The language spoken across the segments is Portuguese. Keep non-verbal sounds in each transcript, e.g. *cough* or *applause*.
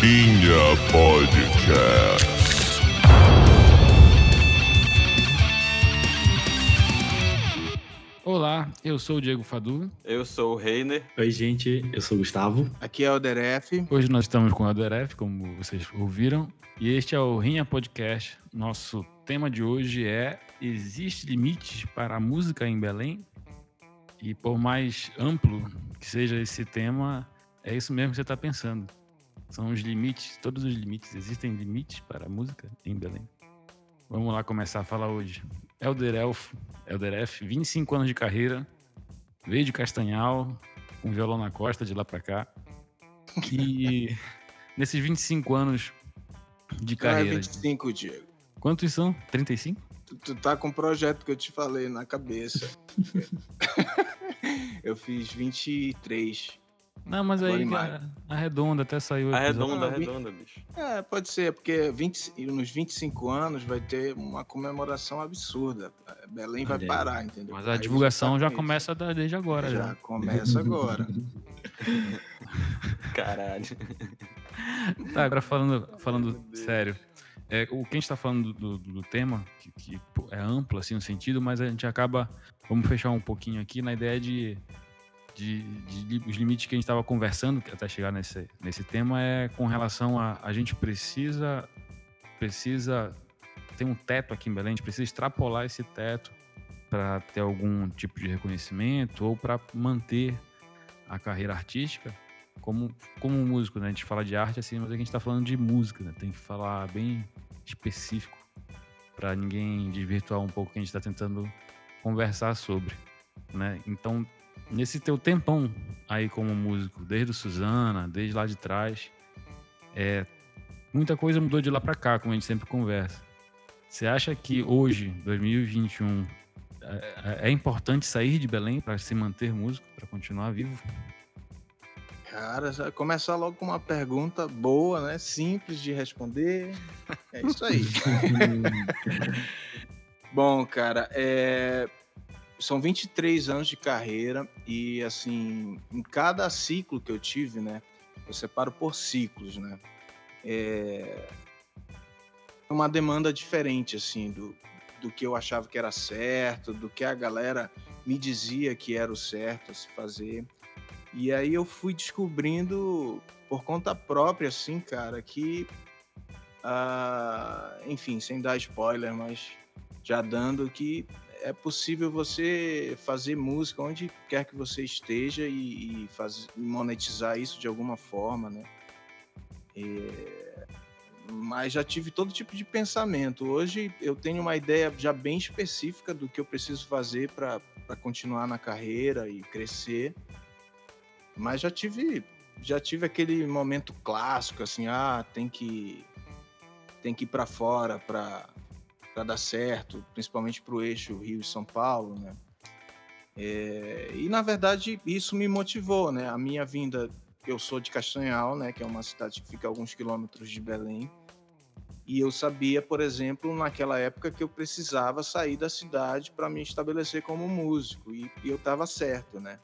Rinha Podcast. Olá, eu sou o Diego Fadu. Eu sou o Reiner. Oi, gente, eu sou o Gustavo. Aqui é o Deref. Hoje nós estamos com o Aderef, como vocês ouviram, e este é o Rinha Podcast. Nosso tema de hoje é: existe limites para a música em Belém? E por mais amplo que seja esse tema, é isso mesmo que você está pensando. São os limites, todos os limites. Existem limites para a música em Belém? Vamos lá começar a falar hoje. Elder Elf, Elder F, 25 anos de carreira, veio de Castanhal, com violão na costa de lá pra cá. E *laughs* nesses 25 anos de Não é carreira. 25, Diego. Quantos são? 35? Tu, tu tá com o projeto que eu te falei na cabeça. *laughs* eu fiz 23. Não, mas aí Agora maio. a, arredonda até saiu. Arredonda, Ah, arredonda, bicho. É, pode ser, porque 20, e nos 25 anos vai ter uma comemoração absurda. Belém vai aí. parar, entendeu? Mas a Aí divulgação já com começa desde agora. Já. Já começa *laughs* agora. Caralho. Tá, agora falando, falando sério. É, o que a gente tá falando do, do- do tema, que, que, é amplo assim no sentido, mas a gente acaba. Vamos fechar um pouquinho aqui na ideia de. De, de li- os limites que a gente estava conversando até chegar nesse, nesse tema é com relação a a gente precisa precisa ter um teto aqui em Belém, a gente precisa extrapolar esse teto para ter algum tipo de reconhecimento ou para manter a carreira artística como, como um músico, né? A gente fala de arte assim, mas aqui a gente está falando de música, né? Tem que falar bem específico para ninguém desvirtuar um pouco o que a gente está tentando conversar sobre, né? Então, nesse teu tempão aí como músico, desde o Suzana, desde lá de trás, é, muita coisa mudou de lá para cá, como a gente sempre conversa. Você acha que hoje, 2021, é, é importante sair de Belém para se manter músico, para continuar vivo? Cara, começar logo com uma pergunta boa, né? Simples de responder. É isso aí. *laughs* Bom, cara, é... são 23 anos de carreira e, assim, em cada ciclo que eu tive, né? Eu separo por ciclos, né? É uma demanda diferente, assim, do, do que eu achava que era certo, do que a galera me dizia que era o certo a se fazer. E aí eu fui descobrindo por conta própria, assim, cara, que. ah, enfim, sem dar spoiler, mas já dando que é possível você fazer música onde quer que você esteja e, e faz- monetizar isso de alguma forma, né? É, mas já tive todo tipo de pensamento. Hoje eu tenho uma ideia já bem específica do que eu preciso fazer para continuar na carreira e crescer. Mas já tive, já tive aquele momento clássico, assim, ah, tem que tem que ir para fora para para dar certo, principalmente para o eixo Rio e São Paulo, né? É, e na verdade isso me motivou, né? A minha vinda, eu sou de Castanhal, né? Que é uma cidade que fica alguns quilômetros de Belém. E eu sabia, por exemplo, naquela época que eu precisava sair da cidade para me estabelecer como músico. E, e eu estava certo, né?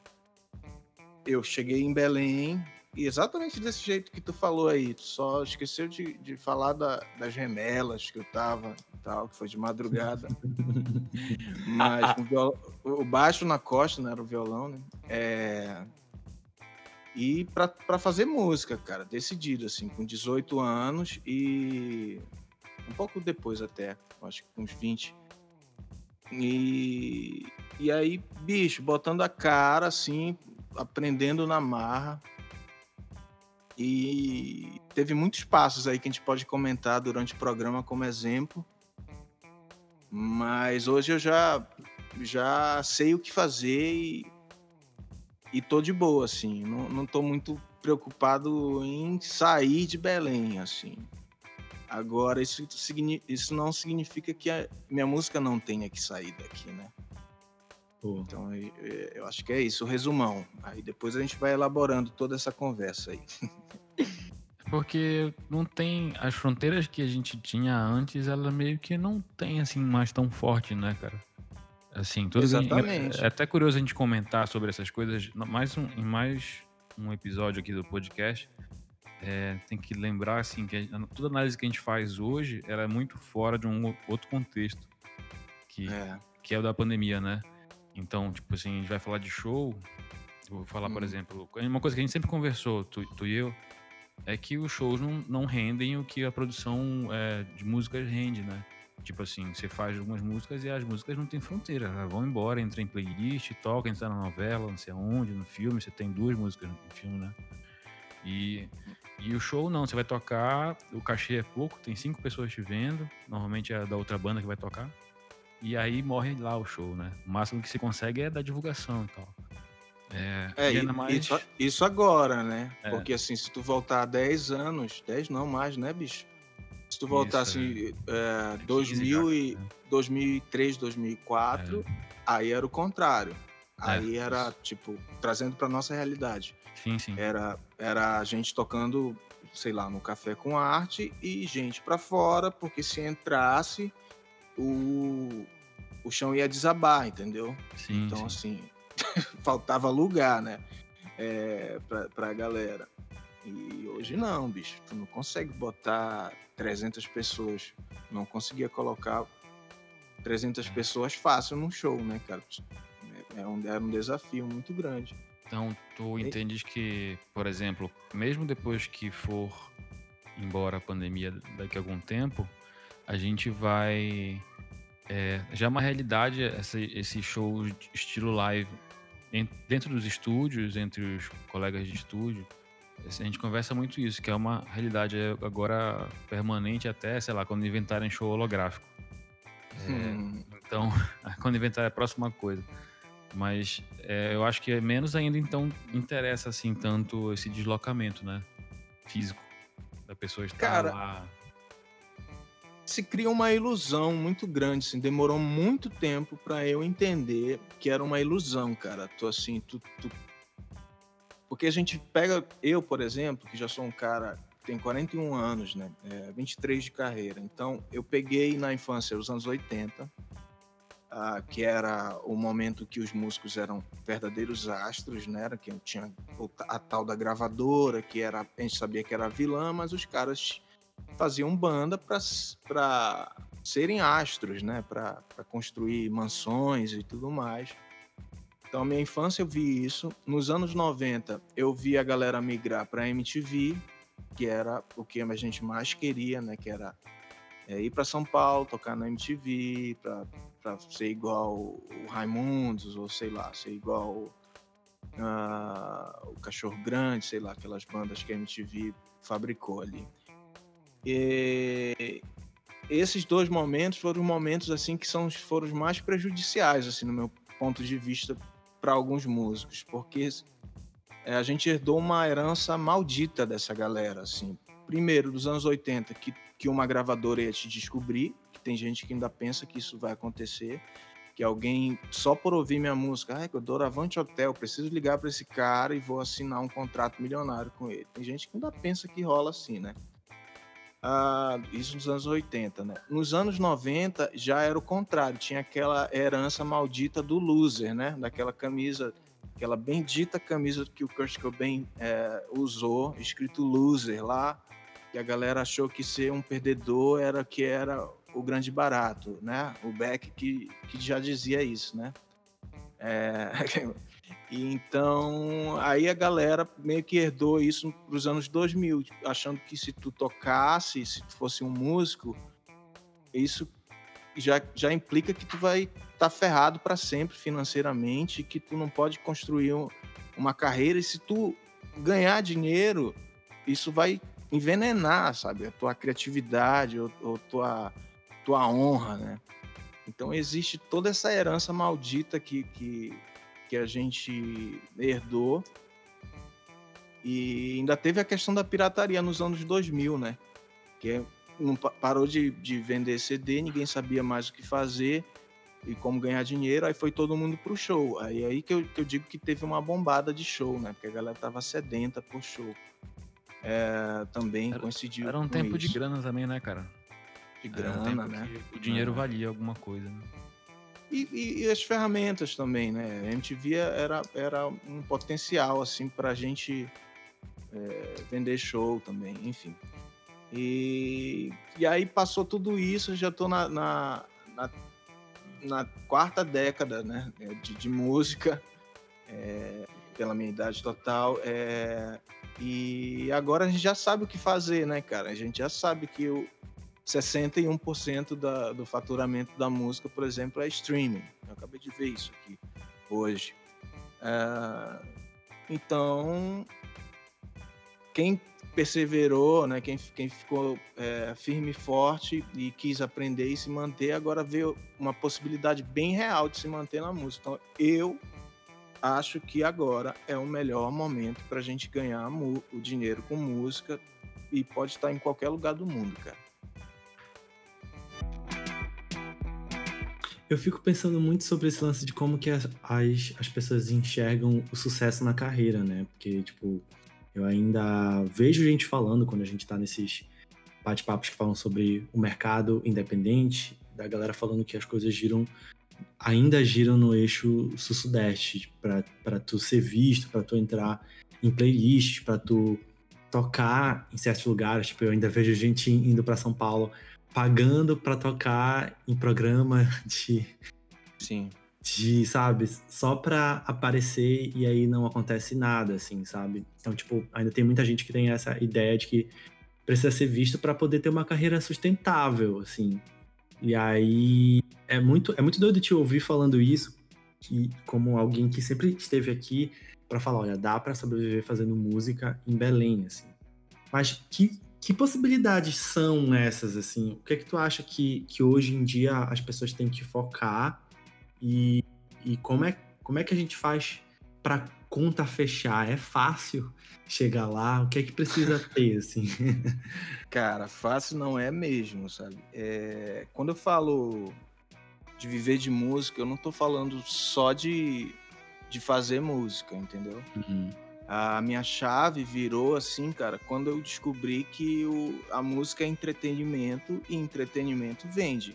eu cheguei em Belém exatamente desse jeito que tu falou aí, tu só esqueceu de, de falar da- das remelas que eu tava e tal, que foi de madrugada. *laughs* Mas com o, viol- o baixo na costa, né, era o violão, né? É, E pra, pra fazer música, cara, decidido, assim, com 18 anos e um pouco depois até, acho que com uns 20. E, e aí, bicho, botando a cara, assim, aprendendo na marra. E teve muitos passos aí que a gente pode comentar durante o programa como exemplo. Mas hoje eu já já sei o que fazer e, e tô de boa, assim. Não, não tô muito preocupado em sair de Belém, assim. Agora, isso, isso não significa que a minha música não tenha que sair daqui, né? Pô, Então, e- e- eu acho que é isso, o resumão. Aí depois a gente vai elaborando toda essa conversa aí. *laughs* Porque não tem. As fronteiras que a gente tinha antes, ela meio que não tem assim mais tão forte, né, cara? Assim, tudo Exatamente. É até curioso a gente comentar sobre essas coisas, mais um, em mais um episódio aqui do podcast. é, tem que lembrar assim que a- toda análise que a gente faz hoje ela é muito fora de um outro contexto que É. que é o da pandemia, né? Então, tipo assim, a gente vai falar de show. Vou falar, por Hum. exemplo, uma coisa que a gente sempre conversou, tu, tu e eu, é que os shows não, não rendem o que a produção é, de músicas rende, né? Tipo assim, você faz algumas músicas e as músicas não têm fronteira, elas vão embora, entra em playlist, toca, entra na novela, não sei aonde, no filme, você tem duas músicas no filme, né? E, e o show não, você vai tocar, o cachê é pouco, tem cinco pessoas te vendo, normalmente é da outra banda que vai tocar. E aí morre lá o show, né? O máximo que se consegue é da divulgação e tal. É, É, e ainda mais. isso, isso agora, né? É. Porque assim, se tu voltar 10 anos, 10 não mais, né, bicho? Se tu voltar Isso, assim, é, 15 2000 já, e, né? 2003, 2004, aí era o contrário. Aí É, era, isso. tipo, trazendo pra nossa realidade. Sim, sim. Era, era a gente tocando, sei lá, no Café com Arte e gente pra fora, porque se entrasse, o, o chão ia desabar, entendeu? sim, Então, sim. assim, *laughs* faltava lugar, né? É, pra, pra galera. E hoje não, bicho. Tu não consegue botar 300 pessoas. Não conseguia colocar 300 pessoas fácil num show, né, cara? Era um, era um desafio muito grande. Então, tu entendes que, por exemplo, mesmo depois que for embora a pandemia daqui a algum tempo, a gente vai. é, já é uma realidade essa, esse show estilo live dentro dos estúdios, entre os colegas de estúdio. A gente conversa muito isso, que é uma realidade agora permanente até, sei lá, quando inventarem show holográfico. É, Hum, então, *laughs* quando inventar é a próxima coisa. Mas é, eu acho que é menos ainda, então, interessa assim tanto esse deslocamento, né? Físico. Da pessoa estar Cara, lá. Se cria uma ilusão muito grande, assim, demorou muito tempo pra eu entender que era uma ilusão, cara. Tu assim, tu, tu- porque a gente pega eu, por exemplo, que já sou um cara tem 41 anos, né? É, 23 de carreira. Então, eu peguei na infância os anos 80, ah, que era o momento que os músicos eram verdadeiros astros, né? Era que tinha a tal da gravadora, que era a gente sabia que era vilã, mas os caras faziam banda para serem astros, né? Para construir mansões e tudo mais. Então, minha infância eu vi isso. Nos anos 90, eu vi a galera migrar para MTV, que era o que a gente mais queria, né? Que era é, ir para São Paulo, tocar na MTV, para ser igual o Raimundos, ou sei lá, ser igual ah, o Cachorro Grande, sei lá, aquelas bandas que a MTV fabricou ali. E esses dois momentos foram os momentos assim que são foram os mais prejudiciais assim no meu ponto de vista para alguns músicos, porque é, a gente herdou uma herança maldita dessa galera assim. Primeiro, dos anos 80, que, que uma gravadora ia te descobrir, que tem gente que ainda pensa que isso vai acontecer, que alguém, só por ouvir minha música, ai, eu dou Avante Hotel, preciso ligar para esse cara e vou assinar um contrato milionário com ele. Tem gente que ainda pensa que rola assim, né? Ah, isso nos anos 80, né? Nos anos 90 já era o contrário, tinha aquela herança maldita do loser, né? Daquela camisa, aquela bendita camisa que o Kurt Cobain é, usou, escrito loser lá, que a galera achou que ser um perdedor era que era o grande barato, né? O Beck que, que já dizia isso, né? É, *laughs* e então, aí a galera meio que herdou isso pros anos 2000, achando que se tu tocasse, se tu fosse um músico, isso já, já implica que tu vai estar tá ferrado para sempre financeiramente, que tu não pode construir um- uma carreira e se tu ganhar dinheiro, isso vai envenenar, sabe, a tua criatividade ou, ou tua tua honra, né? Então existe toda essa herança maldita que, que, que a gente herdou. E ainda teve a questão da pirataria nos anos 2000, né? Que não pa- parou de, de vender CD, ninguém sabia mais o que fazer e como ganhar dinheiro, aí foi todo mundo pro show. Aí aí que eu, que eu digo que teve uma bombada de show, né? Porque a galera tava sedenta por show. É, também Era- coincidiu Era um tempo de isso. grana também, né, cara? de um grana, tempo né? o dinheiro valia alguma coisa, né? E, e- e as ferramentas também, né? A MTV era, era um potencial, assim, pra gente é, vender show também, enfim. E, e aí passou tudo isso, já estou na, na, na, na, quarta década né, de, de música, é, pela minha idade total. É, e agora a gente já sabe o que fazer, né, cara? A gente já sabe que o 61% da, do faturamento da música, por exemplo, é streaming. Eu acabei de ver isso aqui hoje. É, então, quem perseverou, né, quem, quem ficou é, firme e forte e quis aprender e se manter, agora vê uma possibilidade bem real de se manter na música. Então, eu acho que agora é o melhor momento para a gente ganhar o dinheiro com música e pode estar em qualquer lugar do mundo, cara. Eu fico pensando muito sobre esse lance de como que as, as, as pessoas enxergam o sucesso na carreira, né? Porque, tipo, eu ainda vejo gente falando quando a gente tá nesses bate-papos que falam sobre o mercado independente, da galera falando que as coisas giram ainda giram no eixo sul-sudeste para tu ser visto, para tu entrar em playlists, para tu tocar em certos lugares. Tipo, eu ainda vejo gente indo para São Paulo pagando para tocar em programa *laughs* de sim de, sabe, só pra aparecer e aí não acontece nada, assim, sabe? Então, tipo, ainda tem muita gente que tem essa ideia de que precisa ser visto para poder ter uma carreira sustentável, assim. E aí é muito, é muito doido te ouvir falando isso, que, como alguém que sempre esteve aqui para falar, olha, dá para sobreviver fazendo música em Belém, assim. Mas que, que possibilidades são essas, assim? O que é que tu acha que, que hoje em dia as pessoas têm que focar e, e como, é, como é que a gente faz para conta fechar? É fácil chegar lá? O que é que precisa *laughs* ter, assim? Cara, fácil não é mesmo, sabe? É, quando eu falo de viver de música, eu não tô falando só de, de fazer música, entendeu? Uhum. A minha chave virou assim, cara, quando eu descobri que o, a música é entretenimento e entretenimento vende.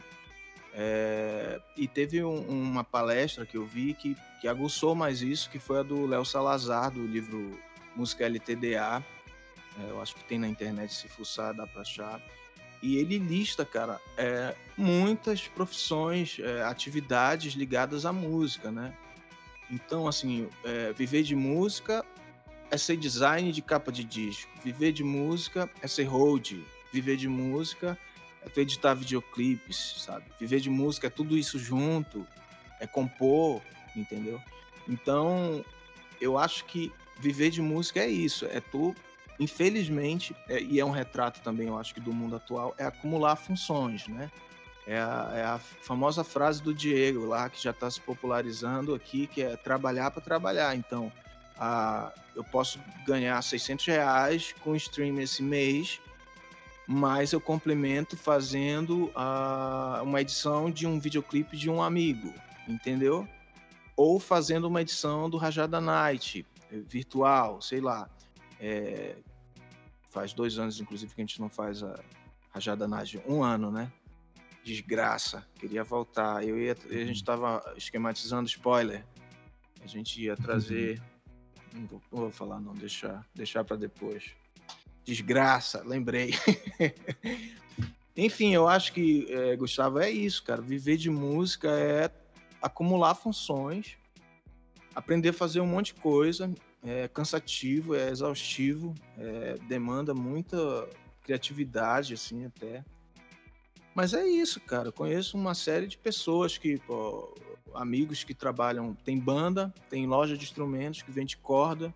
É, e teve um, uma palestra que eu vi que, que aguçou mais isso, que foi a do Léo Salazar, do livro Música LTDA. É, eu acho que tem na internet, se fuçar, dá pra achar. E ele lista, cara, é, muitas profissões, é, atividades ligadas à música, né? Então, assim, é, viver de música é ser design de capa de disco. Viver de música é ser hold. Viver de música é tu editar videoclipes, sabe? Viver de música é tudo isso junto, é compor, entendeu? Então, eu acho que viver de música é isso, é tu, infelizmente, é, e é um retrato também, eu acho que do mundo atual, é acumular funções, né? É a, é a famosa frase do Diego lá, que já está se popularizando aqui, que é trabalhar para trabalhar. Então, a, eu posso ganhar 600 reais com stream esse mês, mas eu complemento fazendo a, uma edição de um videoclipe de um amigo, entendeu? Ou fazendo uma edição do Rajada Night, eh, virtual, sei lá. É, faz dois anos, inclusive, que a gente não faz a Rajada Night. Um ano, né? Desgraça. Queria voltar. Eu ia, a gente estava uhum. esquematizando spoiler. A gente ia trazer. Não vou, não vou falar, não, deixar, deixar para depois. Desgraça, lembrei. *laughs* Enfim, eu acho que, é, Gustavo, é isso, cara. Viver de música é acumular funções, aprender a fazer um monte de coisa. É cansativo, é exaustivo, é, demanda muita criatividade, assim, até. Mas é isso, cara. Eu conheço uma série de pessoas que, pô, amigos que trabalham, tem banda, tem loja de instrumentos que vende corda,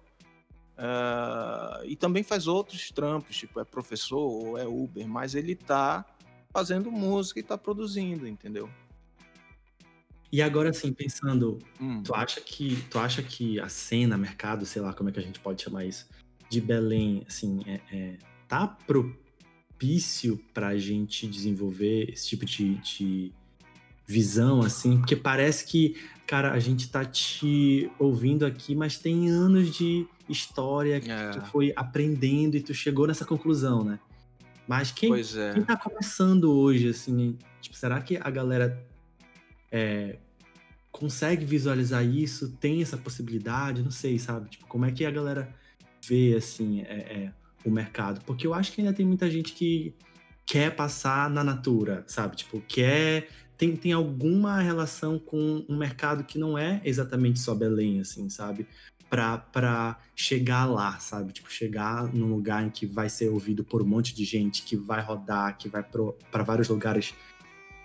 Uh, e também faz outros trampos, tipo, é professor ou é Uber, mas ele tá fazendo música e tá produzindo, entendeu? E agora assim, pensando, hum. tu acha que tu acha que a cena, mercado, sei lá como é que a gente pode chamar isso, de Belém, assim, é, é tá propício pra gente desenvolver esse tipo de, de visão, assim? Porque parece que, cara, a gente tá te ouvindo aqui, mas tem anos de história que é. tu foi aprendendo e tu chegou nessa conclusão, né? Mas quem, é. quem tá começando hoje, assim, tipo, será que a galera é, consegue visualizar isso? Tem essa possibilidade? Não sei, sabe? Tipo, como é que a galera vê assim é, é, o mercado? Porque eu acho que ainda tem muita gente que quer passar na natura, sabe? Tipo, quer tem, tem alguma relação com um mercado que não é exatamente só Belém, assim, sabe? Para chegar lá, sabe? Tipo, chegar num lugar em que vai ser ouvido por um monte de gente, que vai rodar, que vai para vários lugares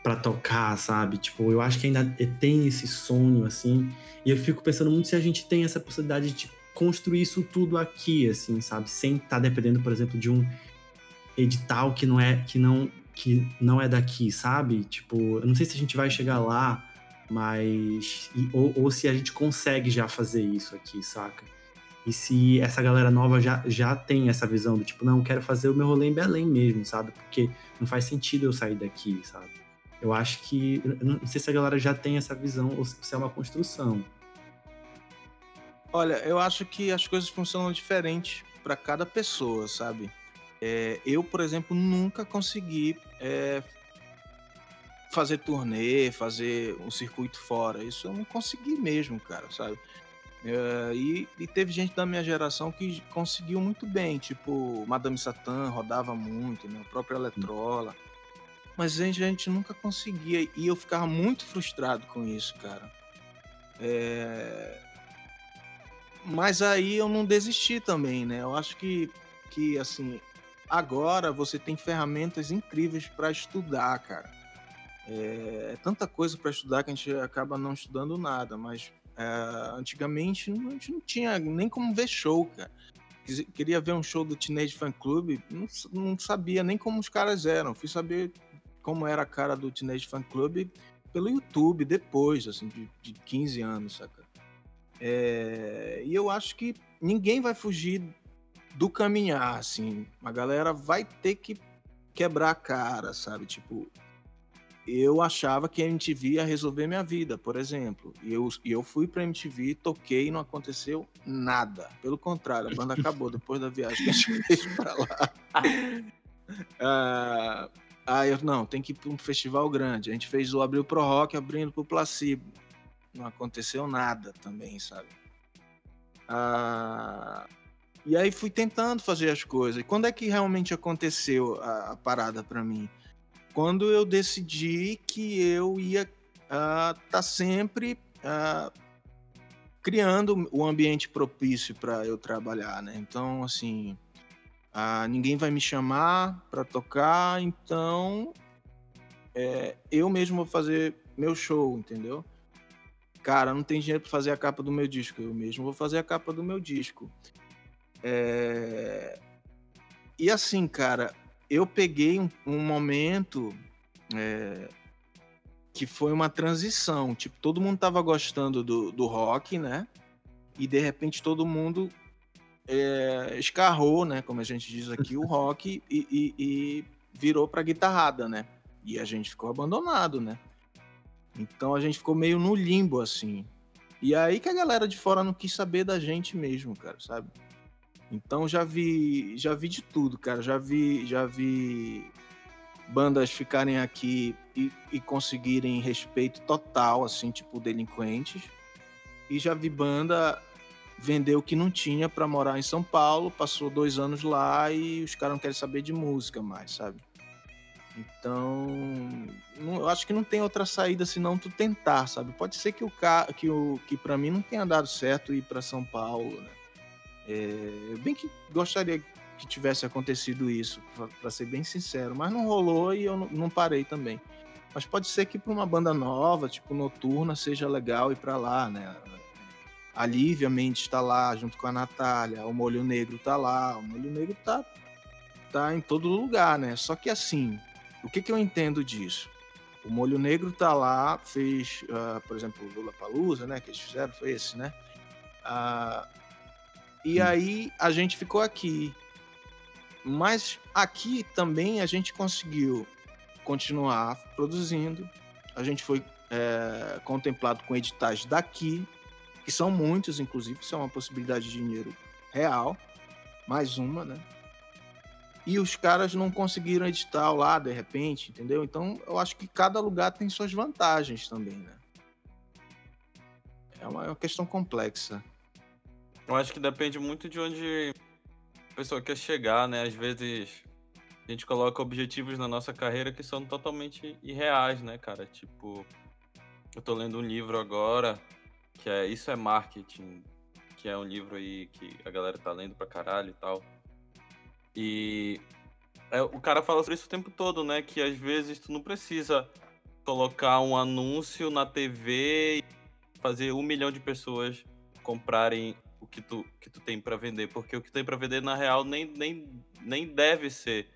para tocar, sabe? Tipo, eu acho que ainda tem esse sonho, assim. E eu fico pensando muito se a gente tem essa possibilidade de construir isso tudo aqui, assim, sabe? Sem estar tá dependendo, por exemplo, de um edital que não é que não que não é daqui, sabe? Tipo, eu não sei se a gente vai chegar lá, mas ou, ou se a gente consegue já fazer isso aqui, saca? E se essa galera nova já, já tem essa visão do tipo, não, quero fazer o meu rolê em Belém mesmo, sabe? Porque não faz sentido eu sair daqui, sabe? Eu acho que. Eu não sei se a galera já tem essa visão ou se é uma construção. Olha, eu acho que as coisas funcionam diferente para cada pessoa, sabe? É, eu, por exemplo, nunca consegui é, fazer turnê, fazer um circuito fora. Isso eu não consegui mesmo, cara, sabe? É, e, e, teve gente da minha geração que conseguiu muito bem, tipo Madame Satã rodava muito, né? o próprio Eletrola. Mas a gente, a gente nunca conseguia e eu ficava muito frustrado com isso, cara. É... Mas aí eu não desisti também, né? Eu acho que, que assim, agora você tem ferramentas incríveis para estudar, cara. É, é tanta coisa para estudar que a gente acaba não estudando nada, mas é, antigamente a gente não tinha nem como ver show, cara. Queria ver um show do Teenage Fan Club, não, não sabia nem como os caras eram. Fui saber como era a cara do Teenage Fan Club pelo YouTube depois, assim, de, de 15 anos, saca? É, e eu acho que ninguém vai fugir do caminhar, assim. A galera vai ter que quebrar a cara, sabe? Tipo, eu achava que a MTV ia resolver minha vida, por exemplo. E eu, e eu fui pra MTV, toquei e não aconteceu nada. Pelo contrário, a banda acabou *laughs* depois da viagem que a gente fez pra lá. *laughs* ah, ah, eu, não, tem que ir pra um festival grande. A gente fez o Abril Pro Rock abrindo pro Placebo. Não aconteceu nada também, sabe? Ah, e aí fui tentando fazer as coisas. E quando é que realmente aconteceu a, a parada para mim? Quando eu decidi que eu ia estar uh, tá sempre uh, criando o ambiente propício para eu trabalhar, né? Então, assim, uh, ninguém vai me chamar para tocar, então é, eu mesmo vou fazer meu show, entendeu? Cara, não tem dinheiro para fazer a capa do meu disco, eu mesmo vou fazer a capa do meu disco. É... E assim, cara, eu peguei um, um momento é... que foi uma transição. Tipo, todo mundo tava gostando do, do rock, né? E de repente todo mundo é... escarrou, né? Como a gente diz aqui, o rock *laughs* e, e, e virou pra guitarrada, né? E a gente ficou abandonado, né? Então a gente ficou meio no limbo, assim. E aí que a galera de fora não quis saber da gente mesmo, cara, sabe? Então já vi, já vi de tudo, cara. Já vi, já vi bandas ficarem aqui e, e conseguirem respeito total, assim, tipo delinquentes. E já vi banda vender o que não tinha para morar em São Paulo, passou dois anos lá e os caras não querem saber de música mais, sabe? Então, não, eu acho que não tem outra saída senão tu tentar, sabe? Pode ser que o que o que para mim não tenha dado certo ir para São Paulo, né? É, bem que gostaria que tivesse acontecido isso, para ser bem sincero, mas não rolou e eu não, parei também. Mas pode ser que para uma banda nova, tipo Noturna, seja legal ir para lá, né? A Lívia Mendes está lá junto com a Natália, o Molho Negro está lá, o Molho Negro tá, tá em todo lugar, né? Só que assim, o que, que eu entendo disso? O Molho Negro tá lá, fez, uh, por exemplo, o Lula Palusa, né? Que eles fizeram, foi esse, né? Uh, e hum. aí a gente ficou aqui. Mas aqui também a gente conseguiu continuar produzindo. A gente foi é, contemplado com editais daqui, que são muitos, inclusive, isso é uma possibilidade de dinheiro real. Mais uma, né? E os caras não conseguiram edital lá, de repente, entendeu? Então, eu acho que cada lugar tem suas vantagens também, né? É uma, é uma questão complexa. Eu acho que depende muito de onde a pessoa quer chegar, né? Às vezes a gente coloca objetivos na nossa carreira que são totalmente irreais, né, cara? Tipo, eu tô lendo um livro agora que é Isso é Marketing, que é um livro aí que a galera tá lendo pra caralho e tal. E é, o cara fala sobre isso o tempo todo, né? Que às vezes tu não precisa colocar um anúncio na TV e fazer um milhão de pessoas comprarem o que tu, que tu tem para vender, porque o que tem para vender na real nem, nem, nem deve ser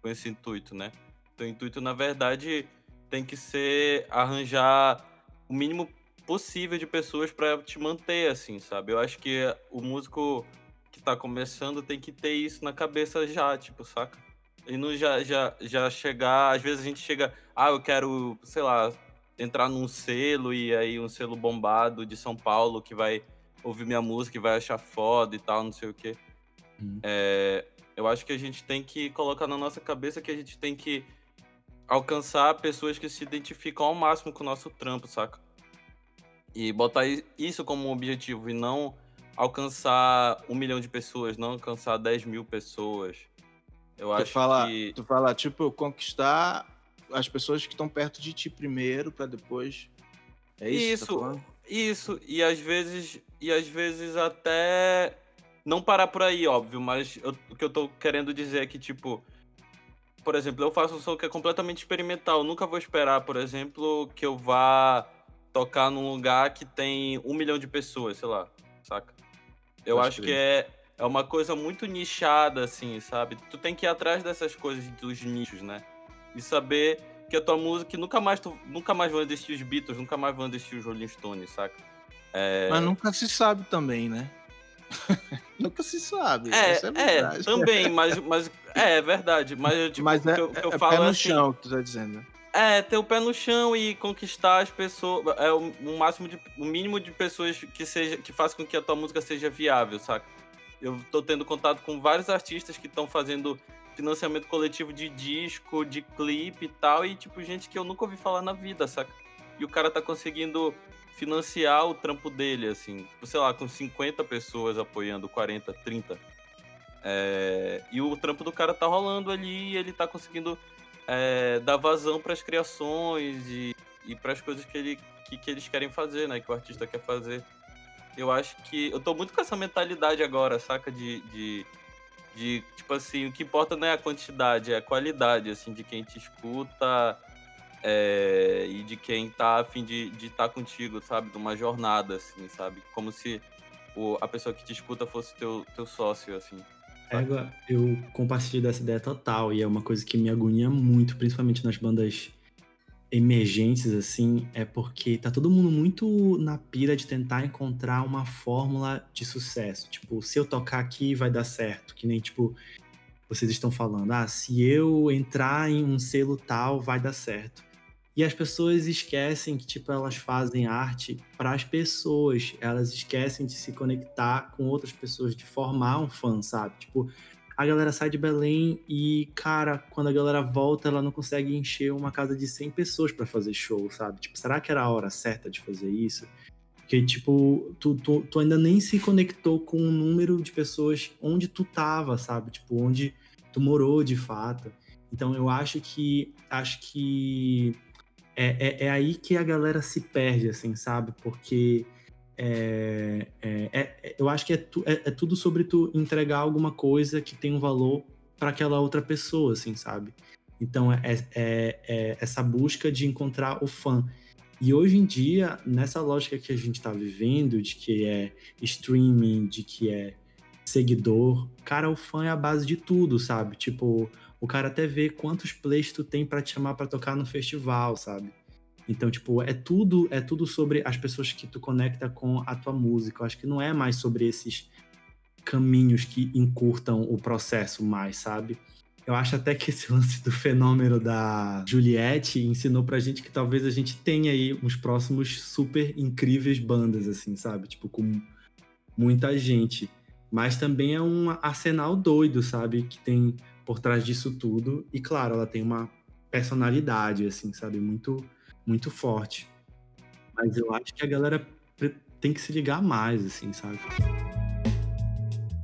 com esse intuito, né? O intuito, na verdade, tem que ser arranjar o mínimo possível de pessoas para te manter, assim, sabe? Eu acho que o músico que tá começando tem que ter isso na cabeça já, tipo, saca? E não já, já, já chegar. Às vezes a gente chega, ah, eu quero, sei lá, entrar num selo e aí um selo bombado de São Paulo que vai ouvir minha música e vai achar foda e tal, não sei o quê. Hum. É, eu acho que a gente tem que colocar na nossa cabeça que a gente tem que alcançar pessoas que se identificam ao máximo com o nosso trampo, saca? E botar isso como um objetivo e não alcançar um milhão de pessoas, não alcançar 10 mil pessoas. Eu tu acho fala, que. Tu fala, tipo, conquistar as pessoas que estão perto de ti primeiro, para depois. É isso? Isso, tá isso. E às vezes. E às vezes até. Não parar por aí, óbvio, mas eu, o que eu tô querendo dizer é que, tipo. Por exemplo, eu faço um som que é completamente experimental. Eu nunca vou esperar, por exemplo, que eu vá tocar num lugar que tem um milhão de pessoas, sei lá, saca? Eu Pode acho crer. que é é uma coisa muito nichada, assim, sabe? Tu tem que ir atrás dessas coisas dos nichos, né? E saber que a tua música nunca mais, tu, nunca mais vão existir os Beatles, nunca mais vão existir os Rolling Stones, saca? É... Mas nunca se sabe também, né? *laughs* nunca se sabe. É, é, é também, mas, mas é, é verdade. Mas, tipo, mas é, que eu, que eu é falo pé no assim, chão que tu tá dizendo. É, ter o pé no chão e conquistar as pessoas, é o, o máximo de, o mínimo de pessoas que seja, que faça com que a tua música seja viável, saca? Eu tô tendo contato com vários artistas que estão fazendo financiamento coletivo de disco, de clipe e tal, e tipo, gente que eu nunca ouvi falar na vida, saca? E o cara tá conseguindo financiar o trampo dele, assim, sei lá, com 50 pessoas apoiando, 40, 30. É... E o trampo do cara tá rolando ali e ele tá conseguindo é, dar vazão para as criações e, e para as coisas que, ele, que, que eles querem fazer, né? Que o artista quer fazer. Eu acho que. Eu tô muito com essa mentalidade agora, saca? De, de, de. Tipo assim, o que importa não é a quantidade, é a qualidade, assim, de quem te escuta é, e de quem tá a fim de estar tá contigo, sabe? De uma jornada, assim, sabe? Como se o, a pessoa que te escuta fosse teu, teu sócio, assim. Égua, eu compartilho dessa ideia total e é uma coisa que me agonia muito, principalmente nas bandas emergentes, assim, é porque tá todo mundo muito na pira de tentar encontrar uma fórmula de sucesso. Tipo, se eu tocar aqui vai dar certo. Que nem, tipo, vocês estão falando, ah, se eu entrar em um selo tal, vai dar certo. E as pessoas esquecem que, tipo, elas fazem arte para as pessoas. Elas esquecem de se conectar com outras pessoas, de formar um fã, sabe? Tipo, a galera sai de Belém e, cara, quando a galera volta, ela não consegue encher uma casa de 100 pessoas para fazer show, sabe? Tipo, será que era a hora certa de fazer isso? Porque, tipo, tu, tu, tu ainda nem se conectou com o número de pessoas onde tu tava, sabe? Tipo, onde tu morou de fato. Então, eu acho que. Acho que. É, é, é aí que a galera se perde, assim, sabe? Porque é, é, é, eu acho que é, tu, é, é, tudo sobre tu entregar alguma coisa que tem um valor para aquela outra pessoa, assim, sabe? Então é, é, é, essa busca de encontrar o fã. E hoje em dia, nessa lógica que a gente está vivendo, de que é streaming, de que é seguidor, cara, o fã é a base de tudo, sabe? Tipo, o cara até vê quantos plays tu tem para te chamar para tocar no festival, sabe? Então, tipo, é tudo, é tudo sobre as pessoas que tu conecta com a tua música. Eu acho que não é mais sobre esses caminhos que encurtam o processo mais, sabe? Eu acho até que esse *laughs* lance do fenômeno da Juliette ensinou pra gente que talvez a gente tenha aí uns próximos super incríveis bandas, assim, sabe? Tipo, com muita gente. Mas também é um arsenal doido, sabe? Que tem por trás disso tudo. E claro, ela tem uma personalidade, assim, sabe? Muito muito forte. Mas eu acho que a galera tem que se ligar mais, assim, sabe?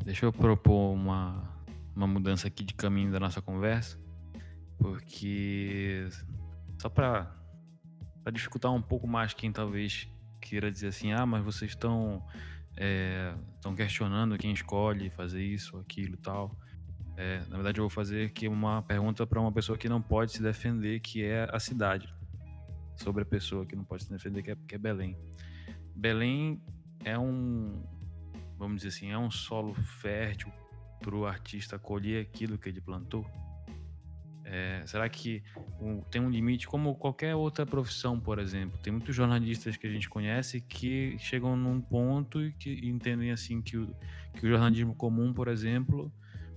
Deixa eu propor uma, uma mudança aqui de caminho da nossa conversa, porque só para dificultar um pouco mais quem talvez queira dizer assim, ah, mas vocês estão estão questionando quem escolhe fazer isso, aquilo, tal. É, na verdade, eu vou fazer aqui uma pergunta para uma pessoa que não pode se defender, que é a cidade, sobre a pessoa que não pode se defender, que é, que é Belém. Belém é um, vamos dizer assim, é um solo fértil para o artista colher aquilo que ele plantou? É, será que um, tem um limite, como qualquer outra profissão, por exemplo? Tem muitos jornalistas que a gente conhece que chegam num ponto e que entendem assim que o, que o jornalismo comum, por exemplo,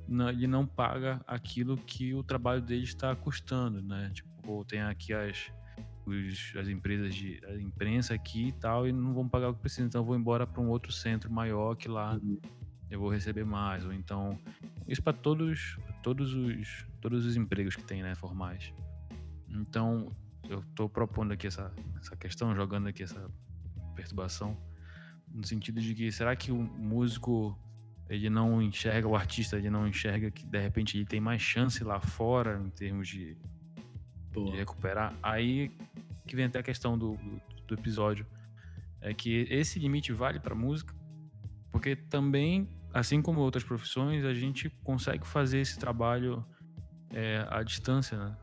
não, ele não paga aquilo que o trabalho dele está custando, né? Tipo, tem aqui as, os, as empresas de a imprensa aqui e tal, e não vão pagar o que precisa, então eu vou embora para um outro centro maior que lá uhum. eu vou receber mais. Ou então, isso para todos, todos os, todos os empregos que tem, né, formais. Então, eu estou propondo aqui essa, essa questão, jogando aqui essa perturbação, no sentido de que será que o músico ele não enxerga, o artista ele não enxerga que de repente ele tem mais chance lá fora em termos de Boa. de recuperar. Aí que vem até a questão do, do, do episódio. É que esse limite vale para música, porque também, assim como outras profissões, a gente consegue fazer esse trabalho é, à distância, né?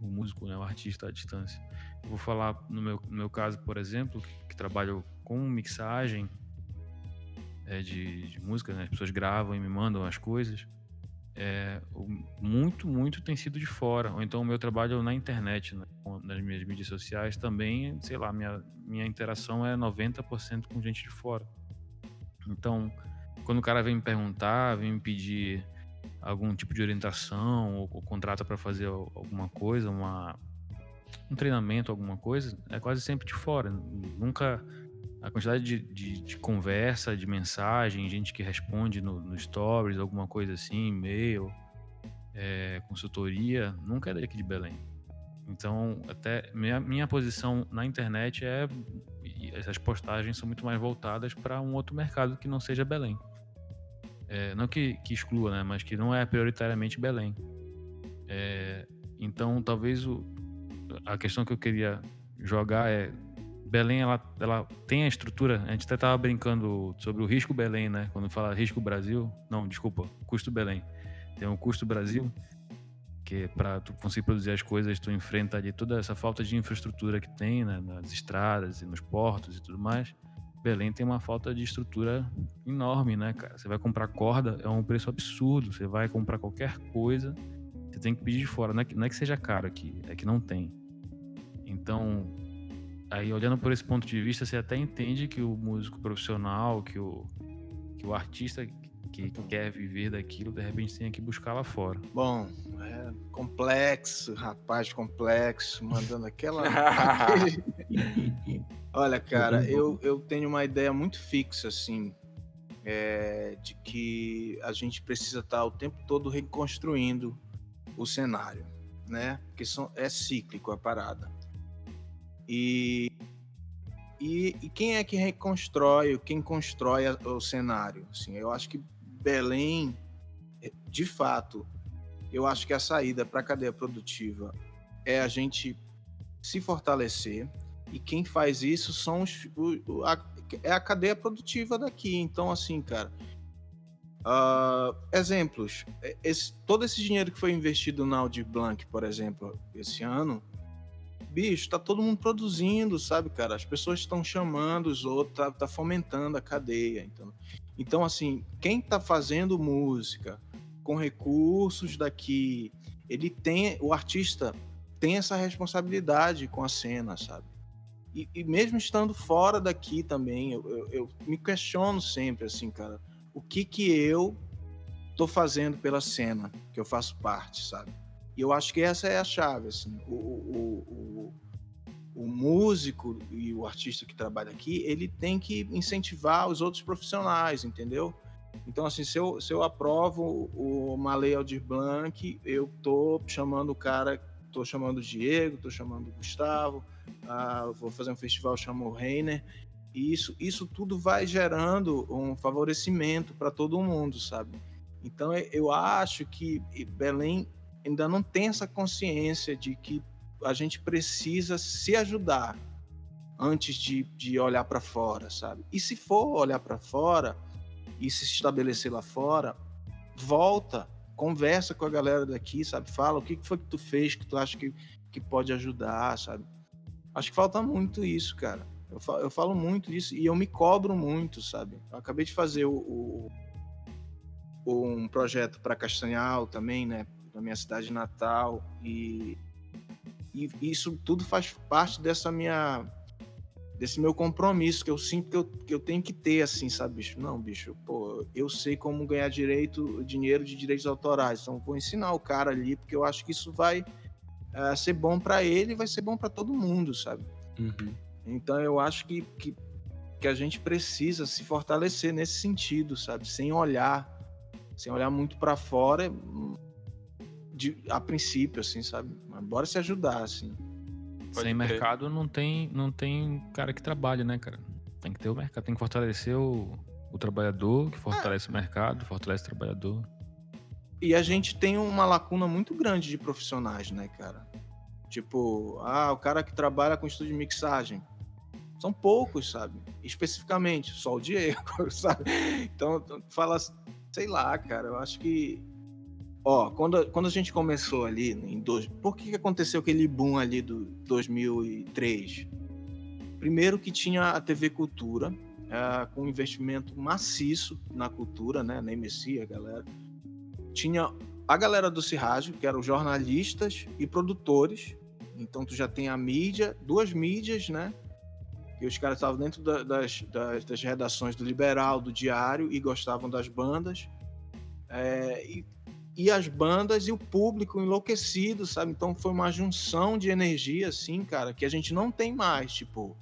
O músico, né? o artista à distância. Eu vou falar no meu, no meu caso, por exemplo, que, que trabalho com mixagem é, de, de, música, né? As pessoas gravam e me mandam as coisas é, muito, muito tem sido de fora. Ou então o meu trabalho na internet, né? nas minhas mídias sociais também, sei lá, minha, minha interação é 90% com gente de fora. Então, quando o cara vem me perguntar, vem me pedir algum tipo de orientação ou, ou contrata para fazer alguma coisa, uma, um treinamento, alguma coisa, é quase sempre de fora. Nunca a quantidade de, de, de, conversa, de mensagem, gente que responde no, no stories, alguma coisa assim, e-mail, é, consultoria, nunca é daqui de Belém. Então, até minha, minha posição na internet é. Essas postagens são muito mais voltadas para um outro mercado que não seja Belém. É, não que, que, exclua, né? Mas que não é prioritariamente Belém. É, então, talvez o, a questão que eu queria jogar é Belém ela, ela tem a estrutura. A gente até estava brincando sobre o risco Belém, né? Quando fala risco Brasil, não, desculpa, custo Belém. Tem o custo Brasil, que para tu conseguir produzir as coisas, tu enfrenta ali toda essa falta de infraestrutura que tem né? nas estradas e nos portos e tudo mais. Belém tem uma falta de estrutura enorme, né, cara? Você vai comprar corda, é um preço absurdo. Você vai comprar qualquer coisa, você tem que pedir de fora. Não é que, não é que seja caro aqui, é que não tem. Então, aí olhando por esse ponto de vista, você até entende que o músico profissional, que o, que o artista que quer viver daquilo, de repente tem que buscar lá fora. Bom, é complexo, rapaz complexo, mandando aquela. *laughs* *laughs* Olha, cara, eu, eu tenho uma ideia muito fixa, assim, é, de que a gente precisa estar o tempo todo reconstruindo o cenário, né? Porque são, é cíclico a parada. E, e, e, quem é que reconstrói, quem constrói a, o cenário? Assim, eu acho que Belém, é, de fato, eu acho que a saída para a cadeia produtiva é a gente se fortalecer e quem faz isso são os, o, a, é a cadeia produtiva daqui. Então, assim, cara, uh, exemplos. É, esse, todo esse dinheiro que foi investido na Audi Blanc, por exemplo, esse ano, bicho, tá todo mundo produzindo, sabe, cara? As pessoas estão chamando os outros, tá, tá, fomentando a cadeia. Então, então, assim, quem tá fazendo música com recursos daqui, ele tem, o artista tem essa responsabilidade com a cena, sabe? E, e mesmo estando fora daqui também, eu, eu, eu me questiono sempre, assim, cara, o que que eu tô fazendo pela cena que eu faço parte, sabe? E eu acho que essa é a chave, assim. O, o, o, o, músico e o artista que trabalha aqui, ele tem que incentivar os outros profissionais, entendeu? Então, assim, se eu, se eu aprovo o Malay Aldir Blanc, eu tô chamando o cara, tô chamando o Diego, tô chamando o Gustavo, ah, vou fazer um festival, chamo o Reiner, e isso, isso tudo vai gerando um favorecimento para todo mundo, sabe? Então eu acho que Belém ainda não tem essa consciência de que a gente precisa se ajudar antes de, de olhar para fora, sabe? E se for olhar para fora e se estabelecer lá fora, volta, conversa com a galera daqui, sabe? Fala o que foi que tu fez que tu acha que, que pode ajudar, sabe? Acho que falta muito isso, cara. Eu falo, eu falo muito disso e eu me cobro muito, sabe? Eu acabei de fazer o- o- um projeto para Castanhal também, né? Na minha cidade natal e, e isso tudo faz parte dessa minha desse meu compromisso que eu sinto que eu, que eu tenho que ter, assim, sabe, bicho? Não, bicho, pô, eu sei como ganhar direito, dinheiro de direitos autorais, então vou ensinar o cara ali, porque eu acho que isso vai eh, ser bom para ele e vai ser bom para todo mundo, sabe? Uhum. Então eu acho que, que, que a gente precisa se fortalecer nesse sentido, sabe? Sem olhar, sem olhar muito para fora, hum, de, a princípio, assim, sabe? Mas bora se ajudar, assim. Pode Sem crer. mercado não tem, não tem cara que trabalhe, né, cara? Tem que ter o mercado, tem que fortalecer o, o trabalhador, que fortalece o mercado, fortalece o trabalhador. E a gente tem uma lacuna muito grande de profissionais, né, cara? Tipo, ah, o cara que trabalha com estúdio de mixagem. São poucos, sabe? Especificamente, só o Diego, *laughs* sabe? Então, fala, sei lá, cara, eu acho que. Ó, quando, quando a gente começou ali em dois. Por que, que aconteceu aquele boom ali do 2003? Primeiro que tinha a TV Cultura, ah, com um investimento maciço na cultura, né? Na MSI, a galera tinha a galera do Cirrádio, que eram jornalistas e produtores. Então tu já tem a mídia, duas mídias, né? Que os caras estavam dentro da- das, das, das redações do Liberal, do Diário e gostavam das bandas. É, e, e as bandas e o público enlouquecido, sabe? Então foi uma junção de energia, assim, cara, que a gente não tem mais. Tipo,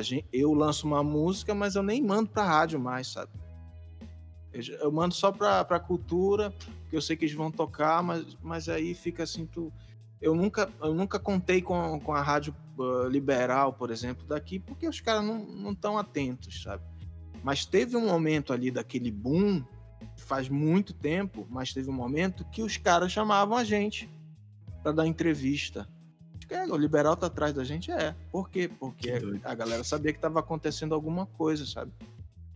gente, eu lanço uma música, mas eu nem mando pra rádio mais, sabe? Eu, eu mando só pra, pra cultura, porque eu sei que eles vão tocar, mas, mas aí fica assim, tu... Eu nunca, eu nunca contei com, com a rádio ah, liberal, por exemplo, daqui, porque os caras não estão atentos, sabe? Mas teve um momento ali daquele boom, faz muito tempo, mas teve um momento que os caras chamavam a gente para dar entrevista. Acho que é, o liberal tá atrás da gente, é. Por quê? Porque a galera sabia que estava acontecendo alguma coisa, sabe?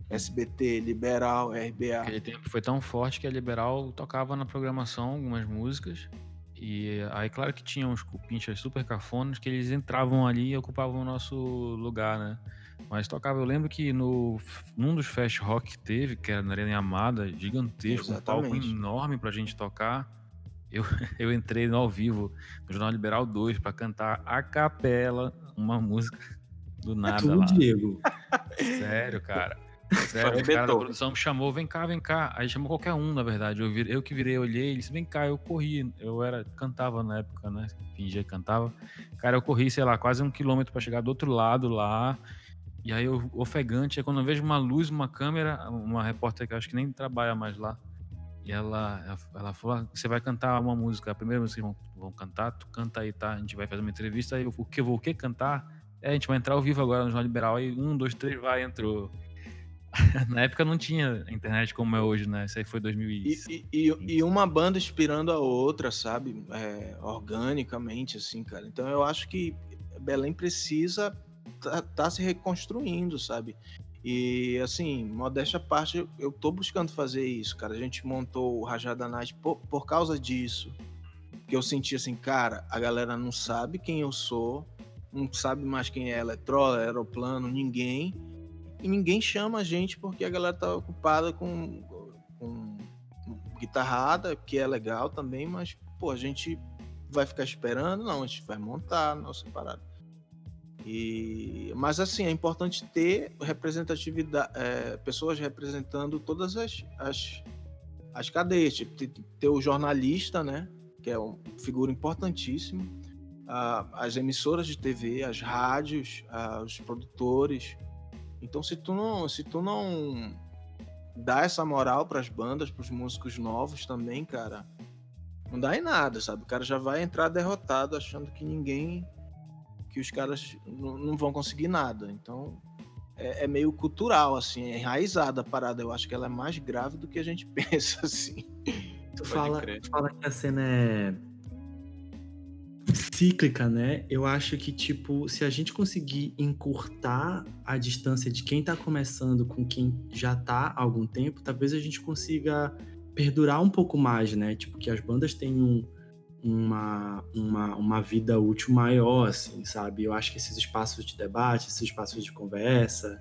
SBT, liberal, RBA. Aquele tempo foi tão forte que a Liberal tocava na programação algumas músicas. E aí, claro que tinha uns cupinchas super cafonas que eles entravam ali e ocupavam o nosso lugar, né? Mas tocava, eu lembro que no, num dos fast rock que teve, que era na Arena Amada, gigantesco, um palco Exatamente. enorme pra gente tocar. Eu, *laughs* eu entrei no ao vivo no Jornal Liberal 2 pra cantar a capela uma música do É nada tudo, lá. Diego. *laughs* Sério, cara. *laughs* Sério, o cara da produção me chamou, vem cá, vem cá. Aí chamou qualquer um, na verdade. Eu, virei, eu que virei, olhei, ele disse, vem cá, eu corri. Eu era, cantava na época, né? Fingia que cantava. Cara, eu corri, sei lá, quase um quilômetro pra chegar do outro lado lá. E aí eu ofegante, aí quando eu vejo uma luz, uma câmera, uma repórter que eu acho que nem trabalha mais lá. E ela, ela, falou: "Ah, você vai cantar uma música, a primeira música que vão, vão cantar, tu canta aí, tá? A gente vai fazer uma entrevista, aí eu, o que eu vou o que cantar? É, a gente vai entrar ao vivo agora no Jornal Liberal, aí um, dois, três, vai, entrou. *laughs* Na época não tinha internet como é hoje, né? Isso aí foi 2006. E, e, e- e uma banda inspirando a outra, sabe? É, organicamente, assim, cara. Então eu acho que Belém precisa tá, tá se reconstruindo, sabe? E assim, modéstia à parte, eu, tô buscando fazer isso, cara. A gente montou o Rajada Night por, por causa disso. Que eu senti assim, cara, a galera não sabe quem eu sou, não sabe mais quem é Eletró, Aeroplano, ninguém. E ninguém chama a gente porque a galera tá ocupada com, com guitarrada, que é legal também, mas, pô, a gente vai ficar esperando? Não, a gente vai montar a nossa parada. E, mas assim, é importante ter representatividade, é, pessoas representando todas as, as, as cadeias, tipo, ter, ter o jornalista, né, que é uma figura importantíssima, ah, as emissoras de TV, as rádios, ah, os produtores. Então, se tu não, se tu não dá essa moral pras bandas, pros músicos novos também, cara, não dá em nada, sabe? O cara já vai entrar derrotado achando que ninguém, que os caras não vão conseguir nada. Então, é, é meio cultural, assim, é enraizada a parada. Eu acho que ela é mais grave do que a gente *laughs* pensa, assim. Tu Pode fala, crer. tu fala que a cena é cíclica, né? Eu acho que, tipo, se a gente conseguir encurtar a distância de quem tá começando com quem já tá há algum tempo, talvez a gente consiga perdurar um pouco mais, né? Tipo, que as bandas têm um- uma, uma, uma vida útil maior, assim, sabe? Eu acho que esses espaços de debate, esses espaços de conversa,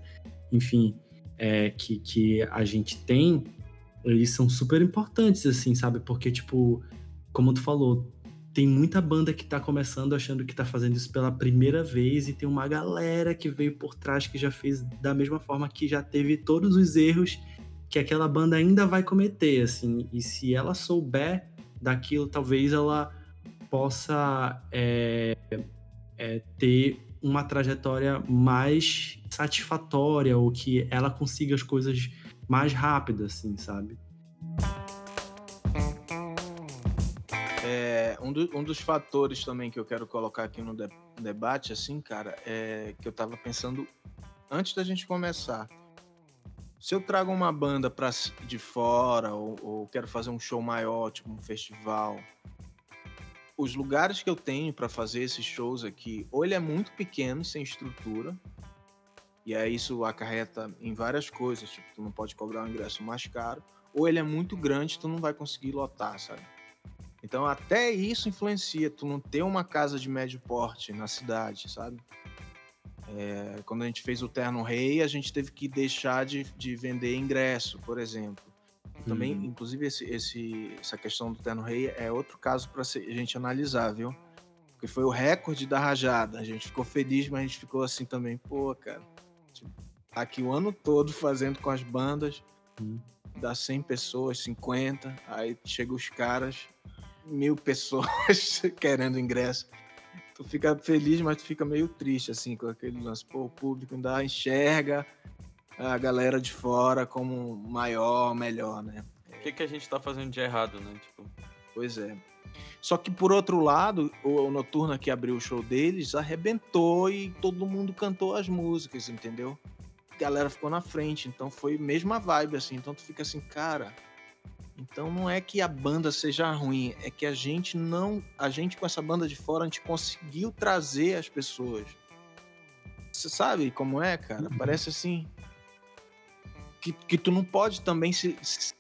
enfim, é, que, que a gente tem, eles são super importantes, assim, sabe? Porque, tipo, como tu falou, tem muita banda que tá começando achando que tá fazendo isso pela primeira vez e tem uma galera que veio por trás que já fez da mesma forma que já teve todos os erros que aquela banda ainda vai cometer, assim. E se ela souber daquilo, talvez ela possa é, é, ter uma trajetória mais satisfatória ou que ela consiga as coisas mais rápido, assim, sabe? É, um, do- um dos fatores também que eu quero colocar aqui no de- debate, assim, cara, é que eu tava pensando antes da gente começar. Se eu trago uma banda pra, s- de fora ou, ou quero fazer um show maior, tipo um festival, os lugares que eu tenho pra fazer esses shows aqui, ou ele é muito pequeno, sem estrutura, e aí isso acarreta em várias coisas, tipo, tu não pode cobrar um ingresso mais caro, ou ele é muito grande, tu não vai conseguir lotar, sabe? Então até isso influencia, tu não ter uma casa de médio porte na cidade, sabe? É, quando a gente fez o Terno Rei, a gente teve que deixar de, de vender ingresso, por exemplo. Também, Uhum. inclusive, esse, esse- essa questão do Terno Rei é outro caso para a gente analisar, viu? Porque foi o recorde da rajada. A gente ficou feliz, mas a gente ficou assim também, pô, cara. tipo, tá aqui o ano todo fazendo com as bandas, Uhum. dá 100 pessoas, 50, aí chega os caras, mil pessoas *laughs* querendo ingresso. Tu fica feliz, mas tu fica meio triste, assim, com aquele lance. Pô, o público ainda enxerga a galera de fora como maior, melhor, né? O que, que a gente tá fazendo de errado, né? Tipo, Pois é. Só que por outro lado, o, Noturna que abriu o show deles arrebentou e todo mundo cantou as músicas, entendeu? A galera ficou na frente, então foi mesma vibe, assim. Então tu fica assim, cara. Então não é que a banda seja ruim, é que a gente não. A gente com essa banda de fora, a gente conseguiu trazer as pessoas. Você sabe como é, cara? Parece assim. Que, que tu não pode também se, se-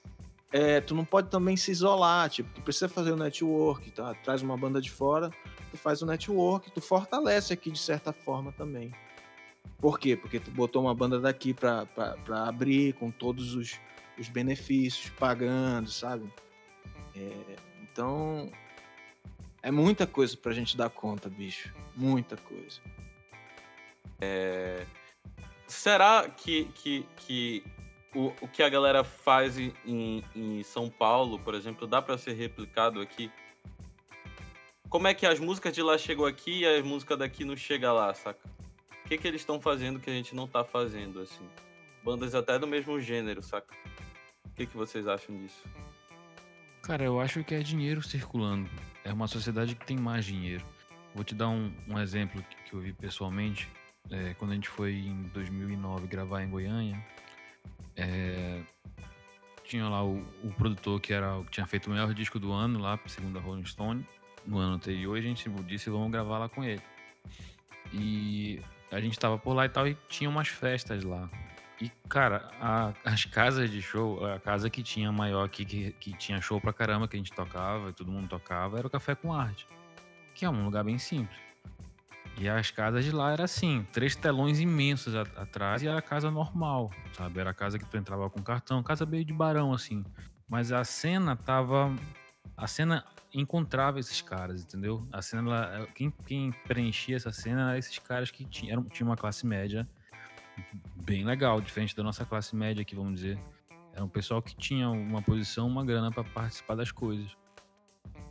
é, tu não pode também se isolar, tipo, tu precisa fazer o network, tá? Traz uma banda de fora, tu faz o network, tu fortalece aqui de certa forma também. Por quê? Porque tu botou uma banda daqui pra, pra, pra abrir com todos os, os benefícios, pagando, sabe? É, então, é muita coisa pra gente dar conta, bicho. Muita coisa. será que, que, que o, o que a galera faz em, em- São Paulo, por exemplo, dá pra ser replicado aqui? Como é que as músicas de lá chegam aqui e as músicas daqui não chegam lá, saca? O que, que eles estão fazendo que a gente não tá fazendo, assim? Bandas até do mesmo gênero, saca? O que, que vocês acham disso? Cara, eu acho que é dinheiro circulando. É uma sociedade que tem mais dinheiro. Vou te dar um, um exemplo que, que eu vi pessoalmente. É, quando a gente foi em 2009 gravar em Goiânia, é, tinha lá o, o produtor que era que tinha feito o melhor disco do ano lá, segundo a Rolling Stone, no ano anterior, e a gente disse vamos gravar lá com ele. E a gente tava por lá e tal, e tinha umas festas lá. E, cara, a- as casas de show, a casa que tinha maior aqui, que, que tinha show pra caramba, que a gente tocava, todo mundo tocava, era o Café com Arte. Que é um lugar bem simples. E as casas de lá era assim, três telões imensos a- atrás e era casa normal, sabe? Era casa que tu entrava com cartão, casa meio de barão, assim. Mas a cena tava. A cena encontrava esses caras, entendeu? A cena, ela- quem, quem preenchia essa cena eram esses caras que tinham, tinham uma classe média bem legal, diferente da nossa classe média aqui, vamos dizer. Era um pessoal que tinha uma posição, uma grana para participar das coisas.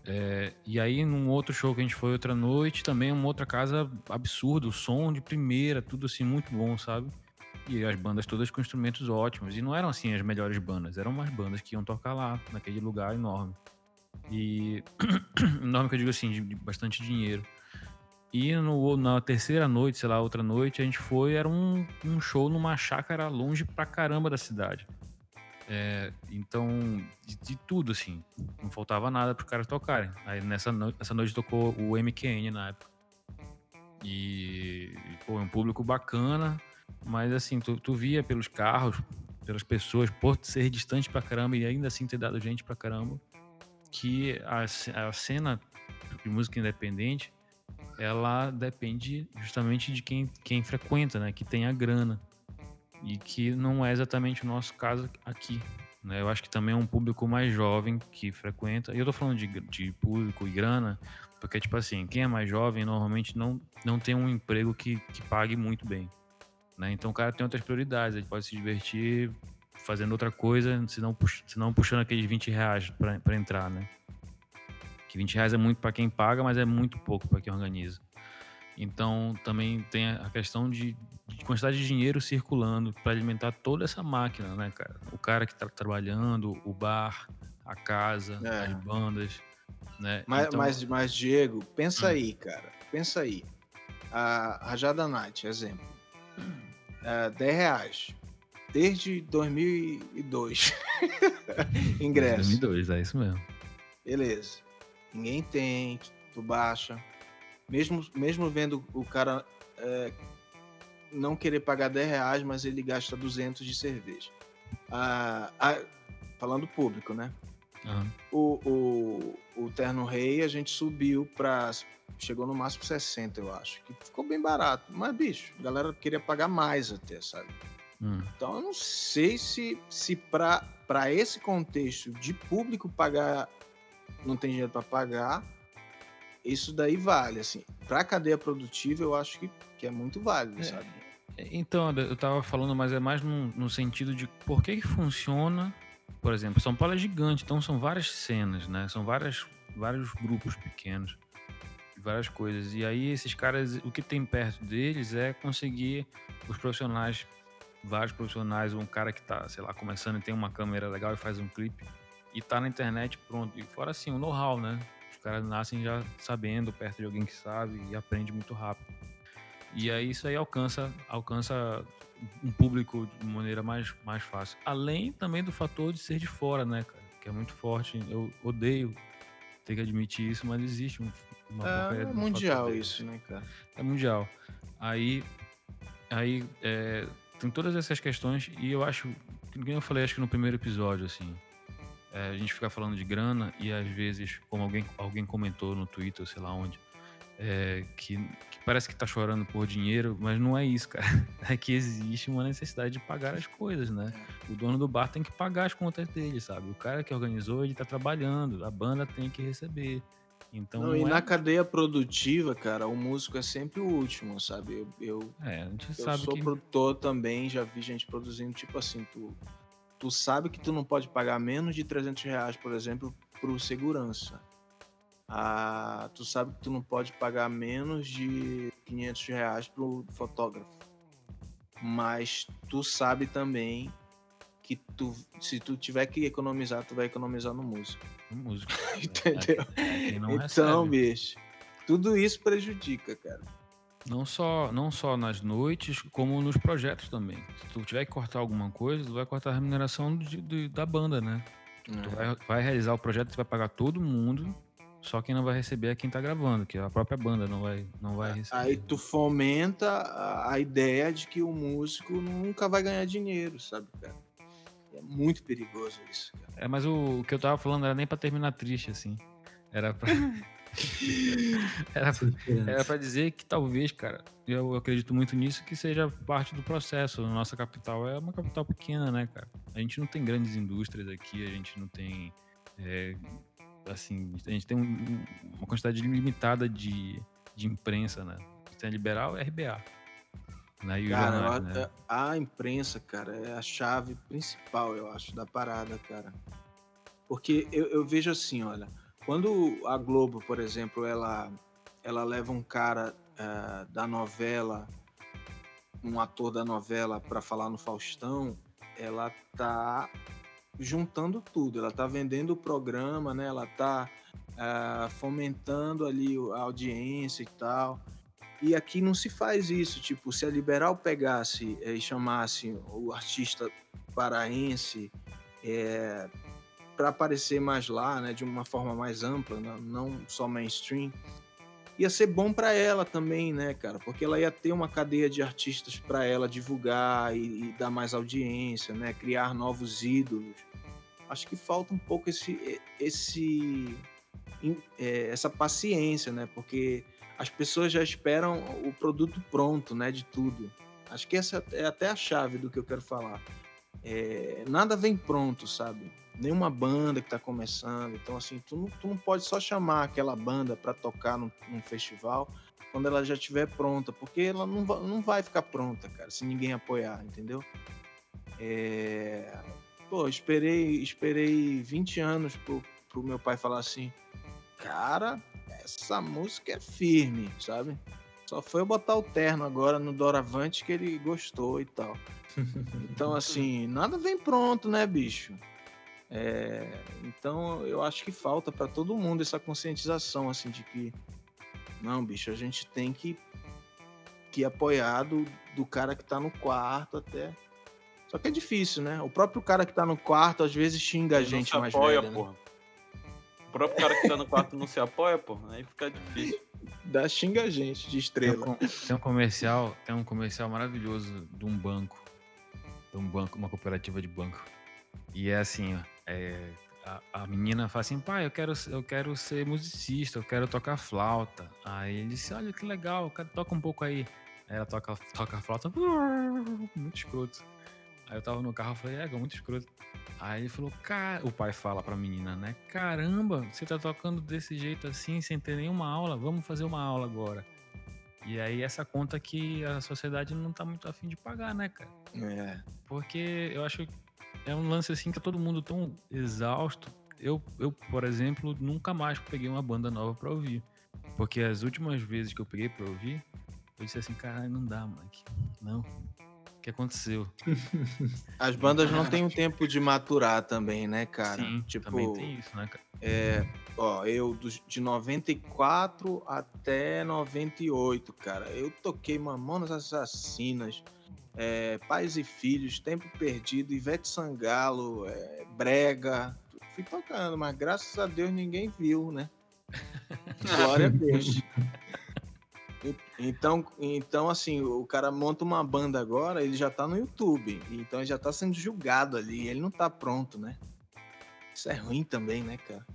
É, e aí, num outro show que a gente foi outra noite, também uma outra casa absurdo, som de primeira, tudo assim, muito bom, sabe? E as bandas todas com instrumentos ótimos. E não eram assim as melhores bandas, eram umas bandas que iam tocar lá, naquele lugar enorme. E *clears throat* enorme que eu digo assim, de, de bastante dinheiro. E no, na terceira noite, sei lá, outra noite, a gente foi, era um, um show numa chácara longe pra caramba da cidade. É, então, de, de tudo, assim. Não faltava nada para os caras tocarem. Aí nessa, no- essa noite tocou o MQN na época. E, pô, é um público bacana, mas assim, tu, tu via pelos carros, pelas pessoas, por ser distante pra caramba e ainda assim ter dado gente pra caramba, que a, a cena de música independente, ela depende justamente de quem, quem frequenta, né? Que tem a grana. E que não é exatamente o nosso caso aqui. Né? Eu acho que também é um público mais jovem que frequenta. E eu tô falando de, de público e grana, porque, tipo assim, quem é mais jovem normalmente não, não tem um emprego que, que pague muito bem. Né? Então o cara tem outras prioridades, ele pode se divertir fazendo outra coisa, se não, se não puxando aqueles 20 reais pra entrar, né? Que 20 reais é muito para quem paga, mas é muito pouco para quem organiza. Então também tem a questão de, de quantidade de dinheiro circulando para alimentar toda essa máquina, né, cara? O cara que tá trabalhando, o bar, a casa, É. as bandas, né? Mas, Então- mas, mas, Diego, pensa Hum. aí, cara. Pensa aí. A Rajada Night, exemplo. É, 10 reais. Desde 2002. *laughs* Ingresso. 2002, é isso mesmo. Beleza. Ninguém tem, tu baixa. Mesmo, mesmo vendo o cara é, não querer pagar 10 reais, mas ele gasta 200 de cerveja. Ah, ah, falando público, né? Aham. O, o, o Terno Rei a gente subiu pra. Chegou no máximo 60, eu acho. Que ficou bem barato. Mas, bicho, a galera queria pagar mais até, sabe? Hum. Então eu não sei se, se para esse contexto de público pagar, não tem dinheiro para pagar, isso daí vale. Assim, para cadeia produtiva, eu acho que, que é muito válido, É. sabe? Então, eu tava falando, mas é mais no, no sentido de por que que funciona. Por exemplo, São Paulo é gigante, então são várias cenas, né? São várias, vários grupos pequenos, várias coisas. E aí esses caras, o que tem perto deles é conseguir os profissionais, vários profissionais, um cara que tá, sei lá, começando e tem uma câmera legal e faz um clipe e tá na internet pronto. E fora assim, o know-how, né? Os caras nascem já sabendo, perto de alguém que sabe e aprende muito rápido. E aí isso aí alcança, alcança um público de maneira mais, mais fácil. Além também do fator de ser de fora, né, cara? Que é muito forte. Eu odeio ter que admitir isso, mas existe um, uma É, um mundial desse. isso, né, cara? É mundial. Aí, aí é, tem todas essas questões e eu acho, que eu falei, acho que no primeiro episódio, assim, é, a gente fica falando de grana e às vezes, como alguém, alguém comentou no Twitter, sei lá onde, é, que, que parece que tá chorando por dinheiro, mas não é isso, cara. *laughs* É que existe uma necessidade de pagar as coisas, né? O dono do bar tem que pagar as contas dele, sabe? O cara que organizou, ele tá trabalhando, a banda tem que receber. Então, Não, e não é- na cadeia produtiva, cara, o músico é sempre o último, sabe? Eu, eu, é, eu sou que produtor também, já vi gente produzindo, tipo assim, tu, tu sabe que tu não pode pagar menos de 300 reais, por exemplo, pro segurança. Ah, tu sabe que tu não pode pagar menos de 500 reais pro fotógrafo. Mas tu sabe também que tu, se tu tiver que economizar, tu vai economizar no músico. músico. *laughs* Entendeu? É, quem não então, recebe. bicho, tudo isso prejudica, cara. Não só, não só nas noites, como nos projetos também. Se tu tiver que cortar alguma coisa, tu vai cortar a remuneração de- de- da banda, né? Tu É. vai, vai realizar o projeto, tu vai pagar todo mundo, só quem não vai receber é quem tá gravando, que a própria banda não vai, não vai receber. Aí tu fomenta a, a ideia de que o músico nunca vai ganhar dinheiro, sabe, cara? É muito perigoso isso, cara. É, mas o, o que eu tava falando era nem pra terminar triste, assim. Era pra. *laughs* *laughs* era, era pra dizer que talvez, cara, eu acredito muito nisso, que seja parte do processo. A nossa capital é uma capital pequena, né, cara? A gente não tem grandes indústrias aqui, a gente não tem. é, assim, a gente tem um- uma quantidade limitada de, de imprensa, né? Tem a liberal e a RBA. Né? Cara, jornais, eu- né? a imprensa, cara, é a chave principal, eu acho, da parada, cara. Porque eu, eu vejo assim, olha, quando a Globo, por exemplo, ela, ela leva um cara eh, da novela, um ator da novela para falar no Faustão, ela tá juntando tudo, ela tá vendendo o programa, né? Ela tá ah, fomentando ali a audiência e tal. E aqui não se faz isso, tipo, se a Liberal pegasse eh, e chamasse o artista paraense é, para aparecer mais lá, né, de uma forma mais ampla, não, só mainstream, ia ser bom para ela também, né, cara? Porque ela ia ter uma cadeia de artistas para ela divulgar e, e, dar mais audiência, né? Criar novos ídolos. Acho que falta um pouco esse, esse, é, essa paciência, né? Porque as pessoas já esperam o produto pronto, né? De tudo. Acho que essa é até a chave do que eu quero falar. É, nada vem pronto, sabe? Nenhuma banda que está começando. Então, assim, tu não, tu não pode só chamar aquela banda para tocar num, num, festival quando ela já estiver pronta, porque ela não, vai, não vai ficar pronta, cara, se ninguém apoiar, entendeu? É... Pô, esperei, esperei 20 anos pro, pro meu pai falar assim, cara, essa música é firme, sabe? Só foi eu botar o terno agora no Doravante que ele gostou e tal. *laughs* Então, assim, nada vem pronto, né, bicho? É, então eu acho que falta para todo mundo essa conscientização assim de que não, bicho, a gente tem que que apoiar do, do cara que tá no quarto até. Só que é difícil, né? O próprio cara que tá no quarto às vezes xinga a gente mais apoia, velha, né? porra. Né? O próprio cara que tá no quarto não se apoia, pô, aí fica difícil. Dá xinga a gente de estrela. Tem um, tem um comercial, tem um comercial maravilhoso de um banco, de um banco, uma cooperativa de banco. E é assim, ó, é, a, a, menina fala assim, pai, eu quero, eu quero ser musicista, eu quero tocar flauta. Aí ele disse, olha que legal, toca um pouco aí. Aí ela toca, toca a flauta, *laughs* muito escroto. Aí eu tava no carro e falei, é, muito escroto. Aí ele falou, cara, o pai fala pra menina, né? Caramba, você tá tocando desse jeito assim, sem ter nenhuma aula, vamos fazer uma aula agora. E aí essa conta que a sociedade não tá muito afim de pagar, né, cara? É. Porque eu acho é um lance assim que tá todo mundo tão exausto. Eu, eu, por exemplo, nunca mais peguei uma banda nova pra ouvir. Porque as últimas vezes que eu peguei pra ouvir, eu disse assim, caralho, não dá, Mike. Não. O que aconteceu? *laughs* As bandas não têm um tempo de maturar também, né, cara? Sim, tipo, também tem isso, né, cara? É, ó, eu de 94 até 98, cara, eu toquei Mamonas Assassinas, é, Pais e Filhos, Tempo Perdido, Ivete Sangalo, é, Brega. Fui tocando, mas graças a Deus ninguém viu, né? *laughs* Glória a Deus. Então, então, assim, o cara monta uma banda agora, ele já tá no YouTube. Então ele já tá sendo julgado ali. Ele não tá pronto, né? Isso é ruim também, né, cara?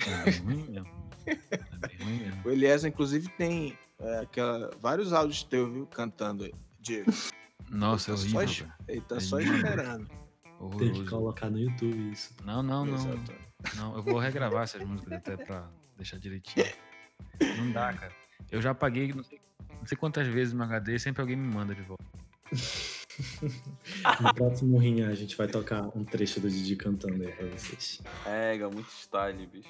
É ruim mesmo. É ruim mesmo. O Eliezer, inclusive, tem é, aquela, vários áudios teus, viu? Cantando, Diego. Nossa, é horrível. Só, ele tá só esperando. Tem que colocar no YouTube isso. Não, não, não. Exato. Não, eu vou regravar essas músicas até pra deixar direitinho. Não dá, cara. Eu já paguei não sei, não sei quantas vezes no HD, sempre alguém me manda de volta. no próximo rinha a gente vai tocar um trecho do Didi cantando aí pra vocês. É, muito style, bicho.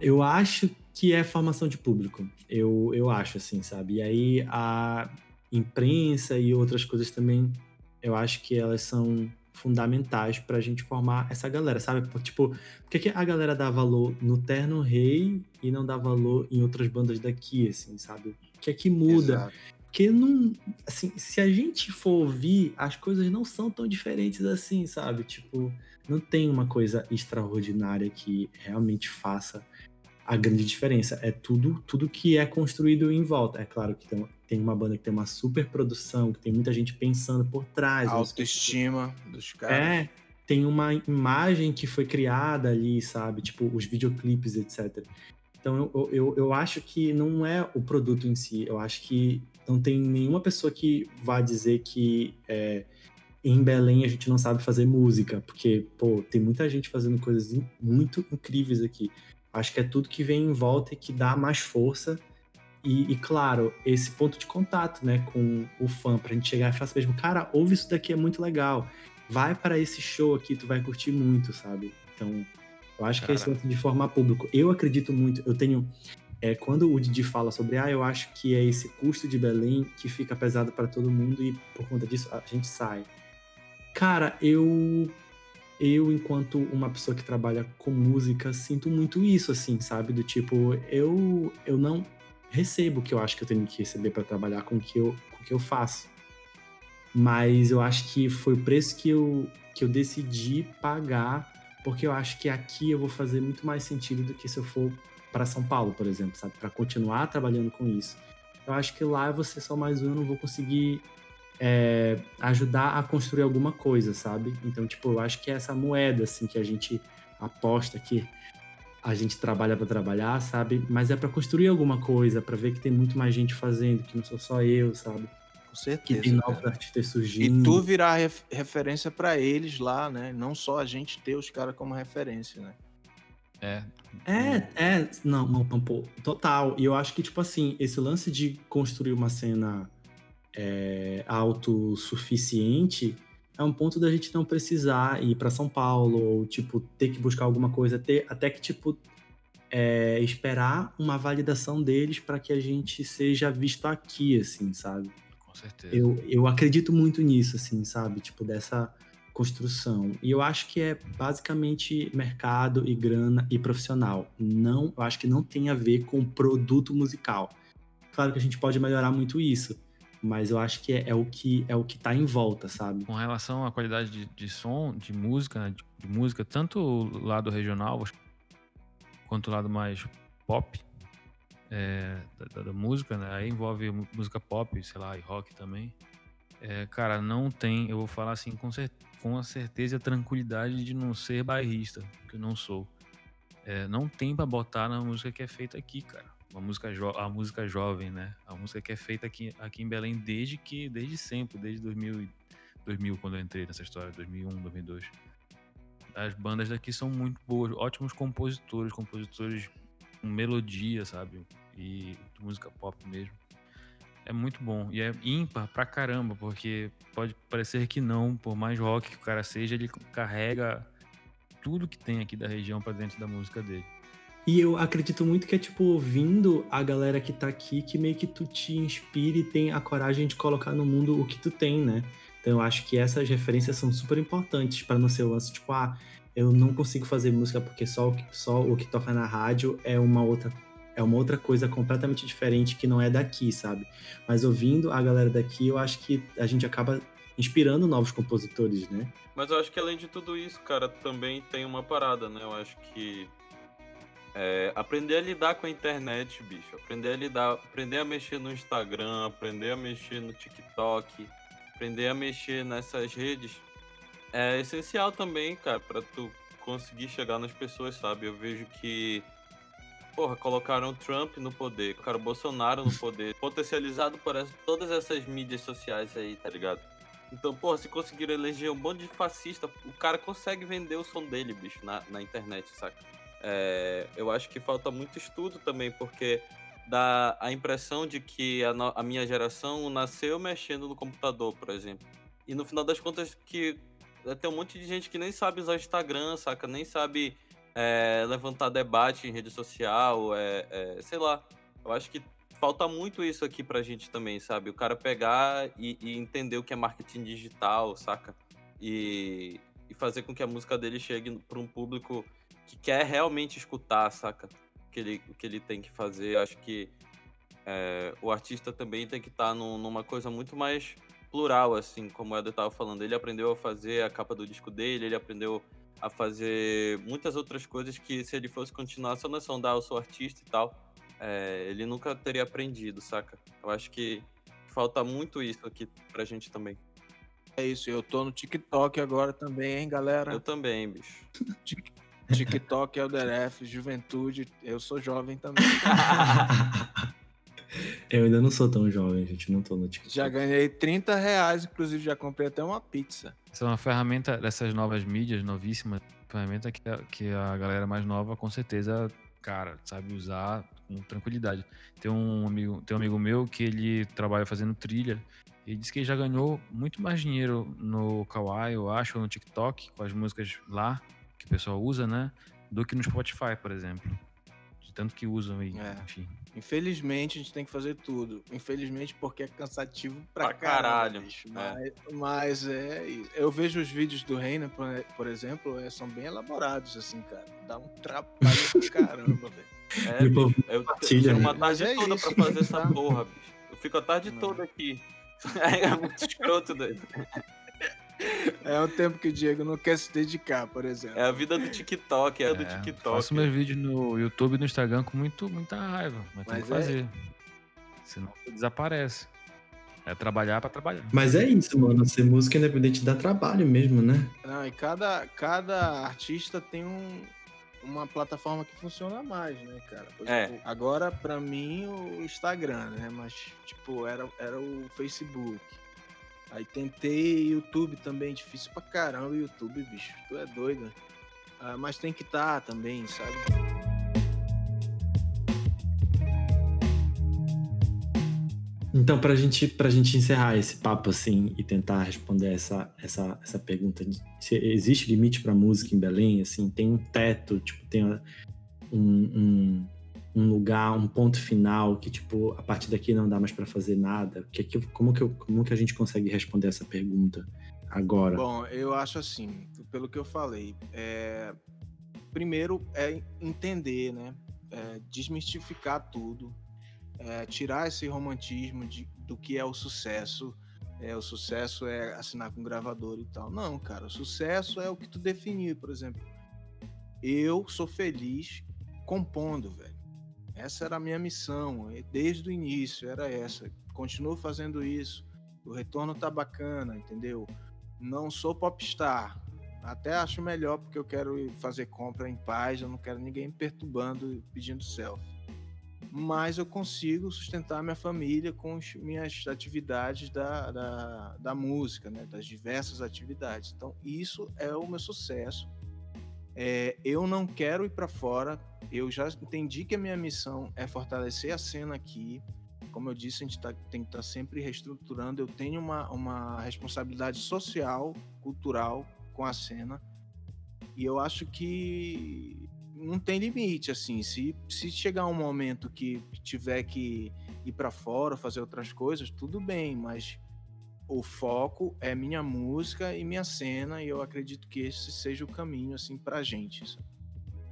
Eu acho que é formação de público. Eu, eu acho, assim, sabe? E aí a, imprensa e outras coisas também, eu acho que elas são fundamentais para a gente formar essa galera, sabe? Tipo, por que, que a galera dá valor no Terno Rei e não dá valor em outras bandas daqui, assim, sabe? O que é que muda? Exato. Porque não, assim, se a gente for ouvir, as coisas não são tão diferentes assim, sabe? Tipo, não tem uma coisa extraordinária que realmente faça a grande diferença. É tudo, tudo que é construído em volta. É claro que tem, tem uma banda que tem uma super produção, que tem muita gente pensando por trás. A autoestima dos caras. É, tem uma imagem que foi criada ali, sabe? Tipo, os videoclipes, etc. Então, eu, eu, eu acho que não é o produto em si. Eu acho que não tem nenhuma pessoa que vá dizer que é, em Belém a gente não sabe fazer música, porque, pô, tem muita gente fazendo coisas muito incríveis aqui. Acho que é tudo que vem em volta e que dá mais força. E, e claro, esse ponto de contato, né, com o fã, pra gente chegar e falar assim mesmo, cara, ouve isso daqui, é muito legal. Vai para esse show aqui, tu vai curtir muito, sabe? Então, eu acho cara. que é esse ponto de formar público. Eu acredito muito, eu tenho. É, quando o Didi fala sobre, ah, eu acho que é esse custo de Belém que fica pesado para todo mundo e por conta disso a gente sai. Cara, eu eu, enquanto uma pessoa que trabalha com música, sinto muito isso, assim, sabe? Do tipo, eu, eu não recebo o que eu acho que eu tenho que receber para trabalhar com o que eu, com o que eu faço. Mas eu acho que foi o preço que eu, que eu decidi pagar porque eu acho que aqui eu vou fazer muito mais sentido do que se eu for para São Paulo, por exemplo, sabe? Para continuar trabalhando com isso. Eu acho que lá ser só mais um, eu não vou conseguir é, ajudar a construir alguma coisa, sabe? Então, tipo, eu acho que é essa moeda, assim, que a gente aposta que a gente trabalha para trabalhar, sabe? Mas é para construir alguma coisa, para ver que tem muito mais gente fazendo, que não sou só eu, sabe? Com certeza. Que tem novos artistas E surgindo. tu virar ref- referência pra eles lá, né? Não só a gente ter os caras como referência, né? É, É, é, não, não, não, pô, total. E eu acho que, tipo assim, esse lance de construir uma cena é, autossuficiente é um ponto da gente não precisar ir para São Paulo, ou, tipo, ter que buscar alguma coisa, ter, até que, tipo, é, esperar uma validação deles para que a gente seja visto aqui, assim, sabe? com certeza. Eu, eu acredito muito nisso, assim, sabe? Tipo, dessa construção. E eu acho que é basicamente mercado e grana e profissional. Não, eu acho que não tem a ver com produto musical. Claro que a gente pode melhorar muito isso, mas eu acho que é, é o que é o que tá em volta, sabe? Com relação à qualidade de, de som, de música, né, de, de música, tanto o lado regional quanto o lado mais pop é, da, da- música, né? Aí envolve música pop, sei lá, e rock também. É, cara, não tem, eu vou falar assim com, cer com a certeza e a tranquilidade de não ser bairrista, que eu não sou. É, não tem pra botar na música que é feita aqui, cara. Uma música a música jovem, né? A música que é feita aqui, aqui em Belém desde que desde sempre, desde 2000, e- 2000 quando eu entrei nessa história, 2001, 2002. As bandas daqui são muito boas, ótimos compositores, compositores com melodia, sabe? E música pop mesmo. É muito bom. E é ímpar pra caramba, porque pode parecer que não, por mais rock que o cara seja, ele carrega tudo que tem aqui da região pra dentro da música dele. E eu acredito muito que é, tipo, ouvindo a galera que tá aqui, que meio que tu te inspire e tem a coragem de colocar no mundo o que tu tem, né? Então eu acho que essas referências são super importantes para não ser o lance, tipo, ah, eu não consigo fazer música porque só o que, só o que toca na rádio é uma outra é uma outra coisa completamente diferente que não é daqui, sabe? Mas ouvindo a galera daqui, eu acho que a gente acaba inspirando novos compositores, né? Mas eu acho que além de tudo isso, cara, também tem uma parada, né? Eu acho que é, aprender a lidar com a internet, bicho. Aprender a lidar, aprender a mexer no Instagram, aprender a mexer no TikTok, aprender a mexer nessas redes é essencial também, cara, pra tu conseguir chegar nas pessoas, sabe? Eu vejo que Porra, colocaram Trump no poder, colocaram Bolsonaro no poder, *laughs* potencializado por essa- todas essas mídias sociais aí, tá ligado? Então, porra, se conseguiram eleger um monte de fascista, o cara consegue vender o som dele, bicho, na, na internet, saca? É, eu acho que falta muito estudo também, porque dá a impressão de que a, a minha geração nasceu mexendo no computador, por exemplo. E no final das contas, que é, tem um monte de gente que nem sabe usar Instagram, saca? Nem sabe é, levantar debate em rede social, é, é, sei lá. Eu acho que falta muito isso aqui pra gente também, sabe? O cara pegar e, e entender o que é marketing digital, saca? E, e fazer com que a música dele chegue pra um público que quer realmente escutar, saca? O que ele, o que ele tem que fazer. Acho que é, o artista também tem que estar numa coisa muito mais plural, assim, como o Eder tava falando. Ele aprendeu a fazer a capa do disco dele, ele aprendeu a fazer muitas outras coisas que se ele fosse continuar só onda, ah, eu sou artista e tal, é, ele nunca teria aprendido, saca? Eu acho que falta muito isso aqui pra gente também. É isso, eu tô no TikTok agora também, hein, galera? Eu também, bicho. *laughs* Tik- TikTok, LDRF, juventude, eu sou jovem também. *laughs* Eu ainda não sou tão jovem, gente, não tô no TikTok. Já ganhei 30 reais, inclusive já comprei até uma pizza. Essa é uma ferramenta dessas novas mídias, novíssima, ferramenta que a, que a galera mais nova, com certeza, cara, sabe usar com tranquilidade. Tem um amigo, tem um amigo meu que ele trabalha fazendo trilha e disse que ele já ganhou muito mais dinheiro no Kawaii, eu acho, ou no TikTok, com as músicas lá, que o pessoal usa, né? Do que no Spotify, por exemplo. De tanto que usam aí, É. enfim. Infelizmente, a gente tem que fazer tudo. Infelizmente, porque é cansativo pra, Pra caralho, bicho. é. Mas, mas é isso. Eu vejo os vídeos do Reina, por, exemplo, é, são bem elaborados, assim, cara. Dá um trabalho do *laughs* caramba, velho. É, E bicho, eu tenho uma né? tarde é toda isso, pra fazer *laughs* essa tá? porra, bicho. Eu fico a tarde Não. toda aqui. *laughs* É muito escroto, doido. É o tempo que o Diego não quer se dedicar, por exemplo. É a vida do TikTok, é, a do É, TikTok. Faço meus vídeos no YouTube e no Instagram com muito, muita raiva, mas, tem Mas que é- fazer. Senão desaparece. É trabalhar pra trabalhar. Mas é isso, mano. Ser música independente dá trabalho mesmo, né? Não, e cada, cada artista tem um, uma plataforma que funciona mais, né, cara? Por É. exemplo, agora, pra mim, o Instagram, né? Mas, tipo, era, era o Facebook. Aí tentei YouTube também, difícil pra caramba YouTube, bicho. Tu é doido. Ah, mas tem que estar também, sabe? Então, pra gente, pra gente encerrar esse papo assim e tentar responder essa, essa, essa pergunta, de se existe limite pra música em Belém? Assim, tem um teto, tipo, tem um, um, um lugar, um ponto final que, tipo, a partir daqui não dá mais pra fazer nada? Que, que, como, que, eu- como que a gente consegue responder essa pergunta agora? Bom, eu acho assim, pelo que eu falei, é, primeiro é entender, né? É, desmistificar tudo, é, tirar esse romantismo de, do que é o sucesso. É, o sucesso é assinar com gravador e tal. Não, cara, o sucesso é o que tu definiu, por exemplo. Eu sou feliz compondo, velho. Essa era a minha missão, desde o início era essa. Continuo fazendo isso. O retorno tá bacana, entendeu? não sou popstar. Até acho melhor porque eu quero fazer compra em paz, eu não quero ninguém me perturbando pedindo selfie. Mas eu consigo sustentar minha família com as minhas atividades da, da, da música, né? das diversas atividades. Então, isso é o meu sucesso. É, eu não quero ir para fora. Eu já entendi que a minha missão é fortalecer a cena aqui. Como eu disse, a gente tá- tem que estar sempre reestruturando. Eu tenho uma, uma responsabilidade social, cultural com a cena. E eu acho que não tem limite, assim. Se, se chegar um momento que tiver que ir para fora, fazer outras coisas, tudo bem, mas o foco é minha música e minha cena, e eu acredito que esse seja o caminho, assim, pra gente.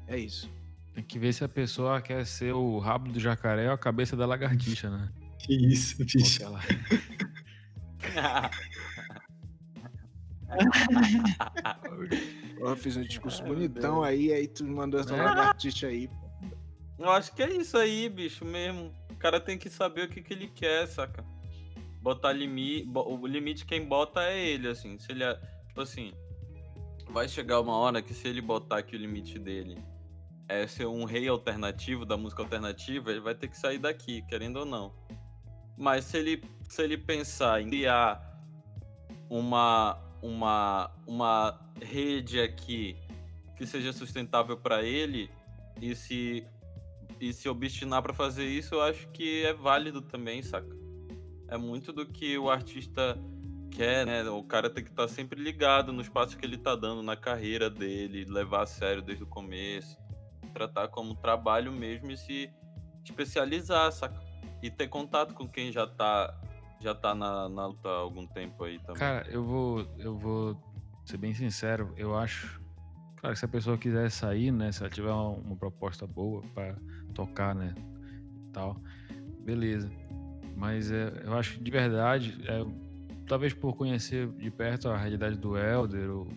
É isso. Tem que ver se a pessoa quer ser o rabo do jacaré ou a cabeça da lagartixa, né? Que isso, bicho. Ela- *laughs* Eu fiz um discurso bonitão aí, aí tu mandou essa É. lagartixa aí. Eu acho que é isso aí, bicho, mesmo. O cara tem que saber o que, que ele quer, saca? Botar limite. O limite quem bota é ele, assim. Se ele. é- Tipo assim. Vai chegar uma hora que se ele botar que o limite dele é ser um rei alternativo da música alternativa, ele vai ter que sair daqui, querendo ou não. Mas se ele, se ele pensar em criar uma, uma, uma rede aqui que seja sustentável para ele e se e se obstinar pra fazer isso, eu acho que é válido também, saca? É muito do que o artista quer, né? O cara tem que estar sempre ligado nos passos que ele tá dando na carreira dele, levar a sério desde o começo, tratar como trabalho mesmo e se especializar, saca? E ter contato com quem já tá já tá na, na luta há algum tempo aí também. Cara, eu vou, eu vou ser bem sincero, eu acho. Claro, se a pessoa quiser sair, né? Se ela tiver uma, uma proposta boa pra tocar, né? e Tal, beleza. Mas é, eu acho que de verdade, é, talvez por conhecer de perto a realidade do Elder, ou-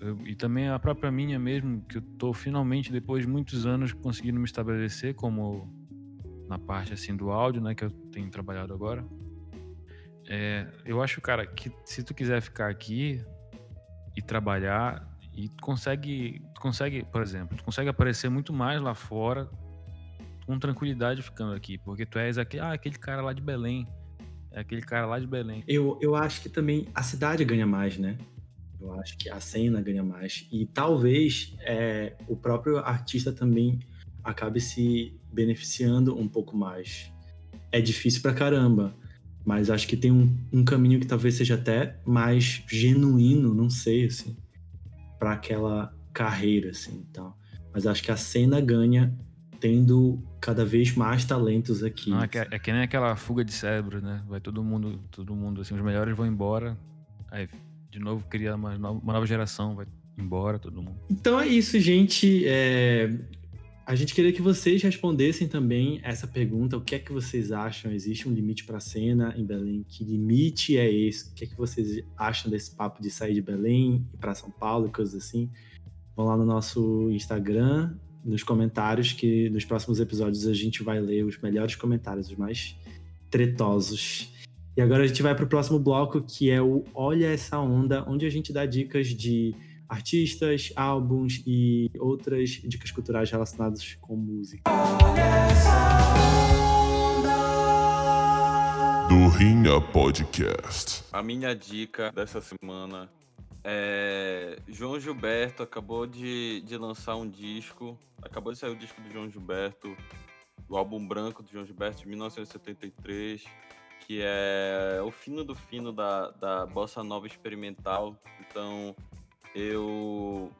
eu- e também a própria minha mesmo, que eu tô finalmente, depois de muitos anos, conseguindo me estabelecer como na parte assim do áudio, né? Que eu tenho trabalhado agora. É, eu acho, cara, que se tu quiser ficar aqui e trabalhar e tu consegue, consegue, por exemplo, consegue aparecer muito mais lá fora com tranquilidade ficando aqui, porque tu és aquele, ah, aquele cara lá de Belém, é aquele cara lá de Belém. Eu, eu acho que também a cidade ganha mais, né? Eu acho que a cena ganha mais. E talvez é, o próprio artista também acabe se beneficiando um pouco mais. É difícil pra caramba, mas acho que tem um, um caminho que talvez seja até mais genuíno, não sei, assim, para aquela carreira, assim, então. Mas acho que a cena ganha tendo cada vez mais talentos aqui. Não, é, que, é que nem aquela fuga de cérebro, né? Vai todo mundo, todo mundo, assim, os melhores vão embora, aí de novo cria uma nova, uma nova geração, vai embora todo mundo. Então é isso, gente. É, a gente queria que vocês respondessem também essa pergunta: o que é que vocês acham? Existe um limite para a cena em Belém? Que limite é esse? O que é que vocês acham desse papo de sair de Belém e para São Paulo e coisas assim? Vão lá no nosso Instagram, nos comentários, que nos próximos episódios a gente vai ler os melhores comentários, os mais tretosos. E agora a gente vai para o próximo bloco, que é o Olha essa Onda, onde a gente dá dicas de artistas, álbuns e outras dicas culturais relacionadas com música. Do Rinha Podcast. A minha dica dessa semana é. João Gilberto acabou de, de lançar um disco. Acabou de sair o disco do João Gilberto, o álbum branco do João Gilberto de 1973, que é o fino do fino da, da bossa nova experimental. Então, eu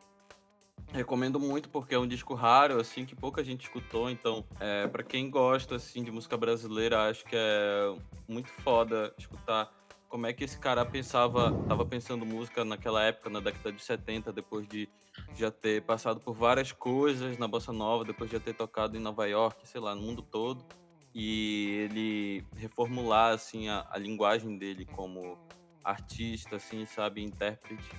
recomendo muito porque é um disco raro, assim, que pouca gente escutou. Então, é, para quem gosta, assim, de música brasileira, acho que é muito foda escutar como é que esse cara pensava, tava pensando música naquela época, na década de 70, depois de já ter passado por várias coisas na bossa nova, depois de já ter tocado em Nova York, sei lá, no mundo todo, e ele reformular assim a, a linguagem dele como artista, assim, sabe, intérprete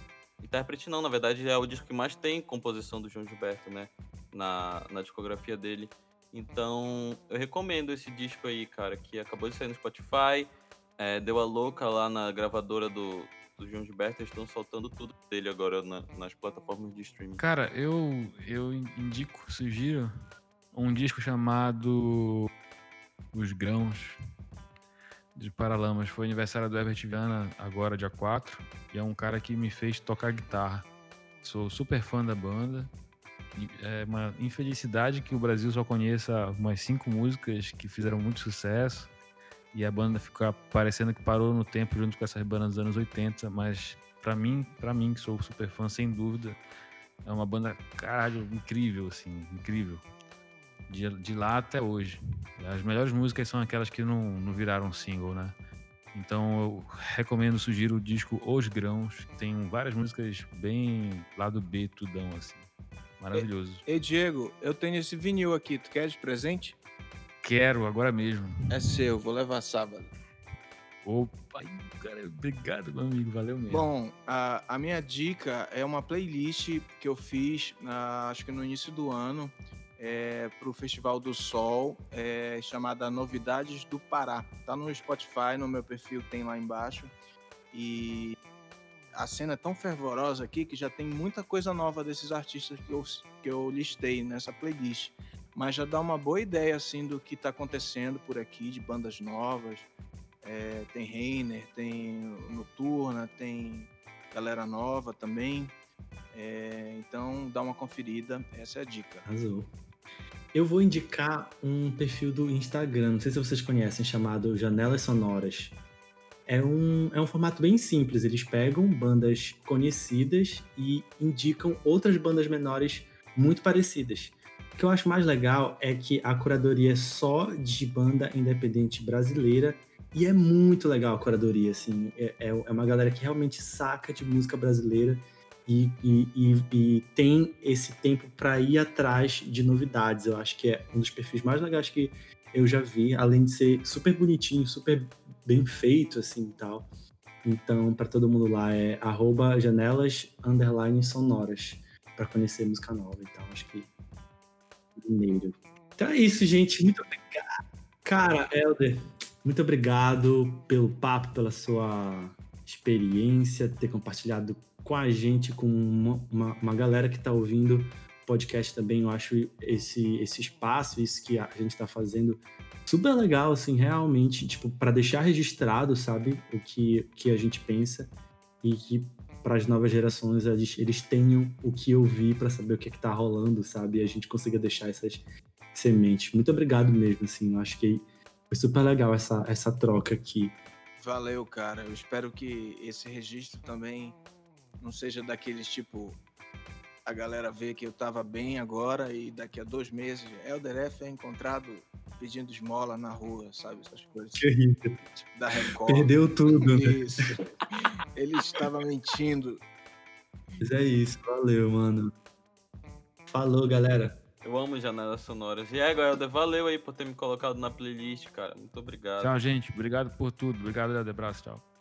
Intérprete não, na verdade é o disco que mais tem composição do João Gilberto, né? Na, na discografia dele. Então, eu recomendo esse disco aí, cara, que acabou de sair no Spotify. É, deu a louca lá na gravadora do, do João Gilberto, eles estão soltando tudo dele agora na, nas plataformas de streaming. Cara, eu, eu indico, sugiro um disco chamado Os Grãos, de Paralamas. Foi aniversário do Herbert Viana, agora dia 4. E é um cara que me fez tocar guitarra. Sou super fã da banda. É uma infelicidade que o Brasil só conheça umas cinco músicas que fizeram muito sucesso. E a banda fica parecendo que parou no tempo junto com essas bandas dos anos 80. Mas para mim, para mim que sou super fã, sem dúvida, é uma banda, caralho, incrível, assim, incrível de, de lá até hoje. As melhores músicas são aquelas que não, não viraram single, né? Então eu recomendo, sugiro o disco Os Grãos, que tem várias músicas bem lado B, tudão, assim. Maravilhoso. Ei, Diego, eu tenho esse vinil aqui, tu quer de presente? Quero, agora mesmo. É seu, vou levar sábado. Opa, cara, obrigado, meu amigo, valeu mesmo. Bom, a, a minha dica é uma playlist que eu fiz, acho que no início do ano, é, para o Festival do Sol, é, chamada Novidades do Pará. Tá no Spotify, no meu perfil tem lá embaixo. E a cena é tão fervorosa aqui que já tem muita coisa nova desses artistas que eu, que eu listei nessa playlist. Mas já dá uma boa ideia assim do que está acontecendo por aqui, de bandas novas. É, tem Reiner, tem Noturna, tem galera nova também. É, então dá uma conferida, essa é a dica. Azul. Eu vou indicar um perfil do Instagram, não sei se vocês conhecem, chamado Janelas Sonoras. É um, é um formato bem simples, eles pegam bandas conhecidas e indicam outras bandas menores muito parecidas. O que eu acho mais legal é que a curadoria é só de banda independente brasileira e é muito legal a curadoria, assim. É, é, é uma galera que realmente saca de música brasileira e, e, e, e tem esse tempo para ir atrás de novidades. Eu acho que é um dos perfis mais legais que eu já vi, além de ser super bonitinho, super bem feito, assim e tal. Então, para todo mundo lá é janelas sonoras para conhecer música nova. Então, acho que primeiro. Então é isso, gente. Muito obrigado. Cara, Helder, muito obrigado pelo papo, pela sua experiência, ter compartilhado com a gente, com uma, uma, uma galera que está ouvindo podcast também. Eu acho esse, esse espaço, isso que a gente está fazendo, super legal, assim, realmente, tipo, para deixar registrado, sabe, o que, que a gente pensa e que para as novas gerações eles, eles tenham o que ouvir para saber o que, é está rolando, sabe, e a gente consiga deixar essas sementes. Muito obrigado mesmo, assim, eu acho que foi super legal essa, essa troca aqui. Valeu, cara. Eu espero que esse registro também não seja daqueles tipo a galera vê que eu tava bem agora e daqui a dois meses Elder F é encontrado pedindo esmola na rua, sabe? Essas coisas. Terrível. Da Record. Perdeu tudo. Né? Isso. Ele estava mentindo. Mas é isso. Valeu, mano. Falou, galera. Eu amo janelas sonoras. E é, Helder, valeu aí por ter me colocado na playlist, cara. Muito obrigado. Tchau, gente. Obrigado por tudo. Obrigado, Helder. Abraço, tchau.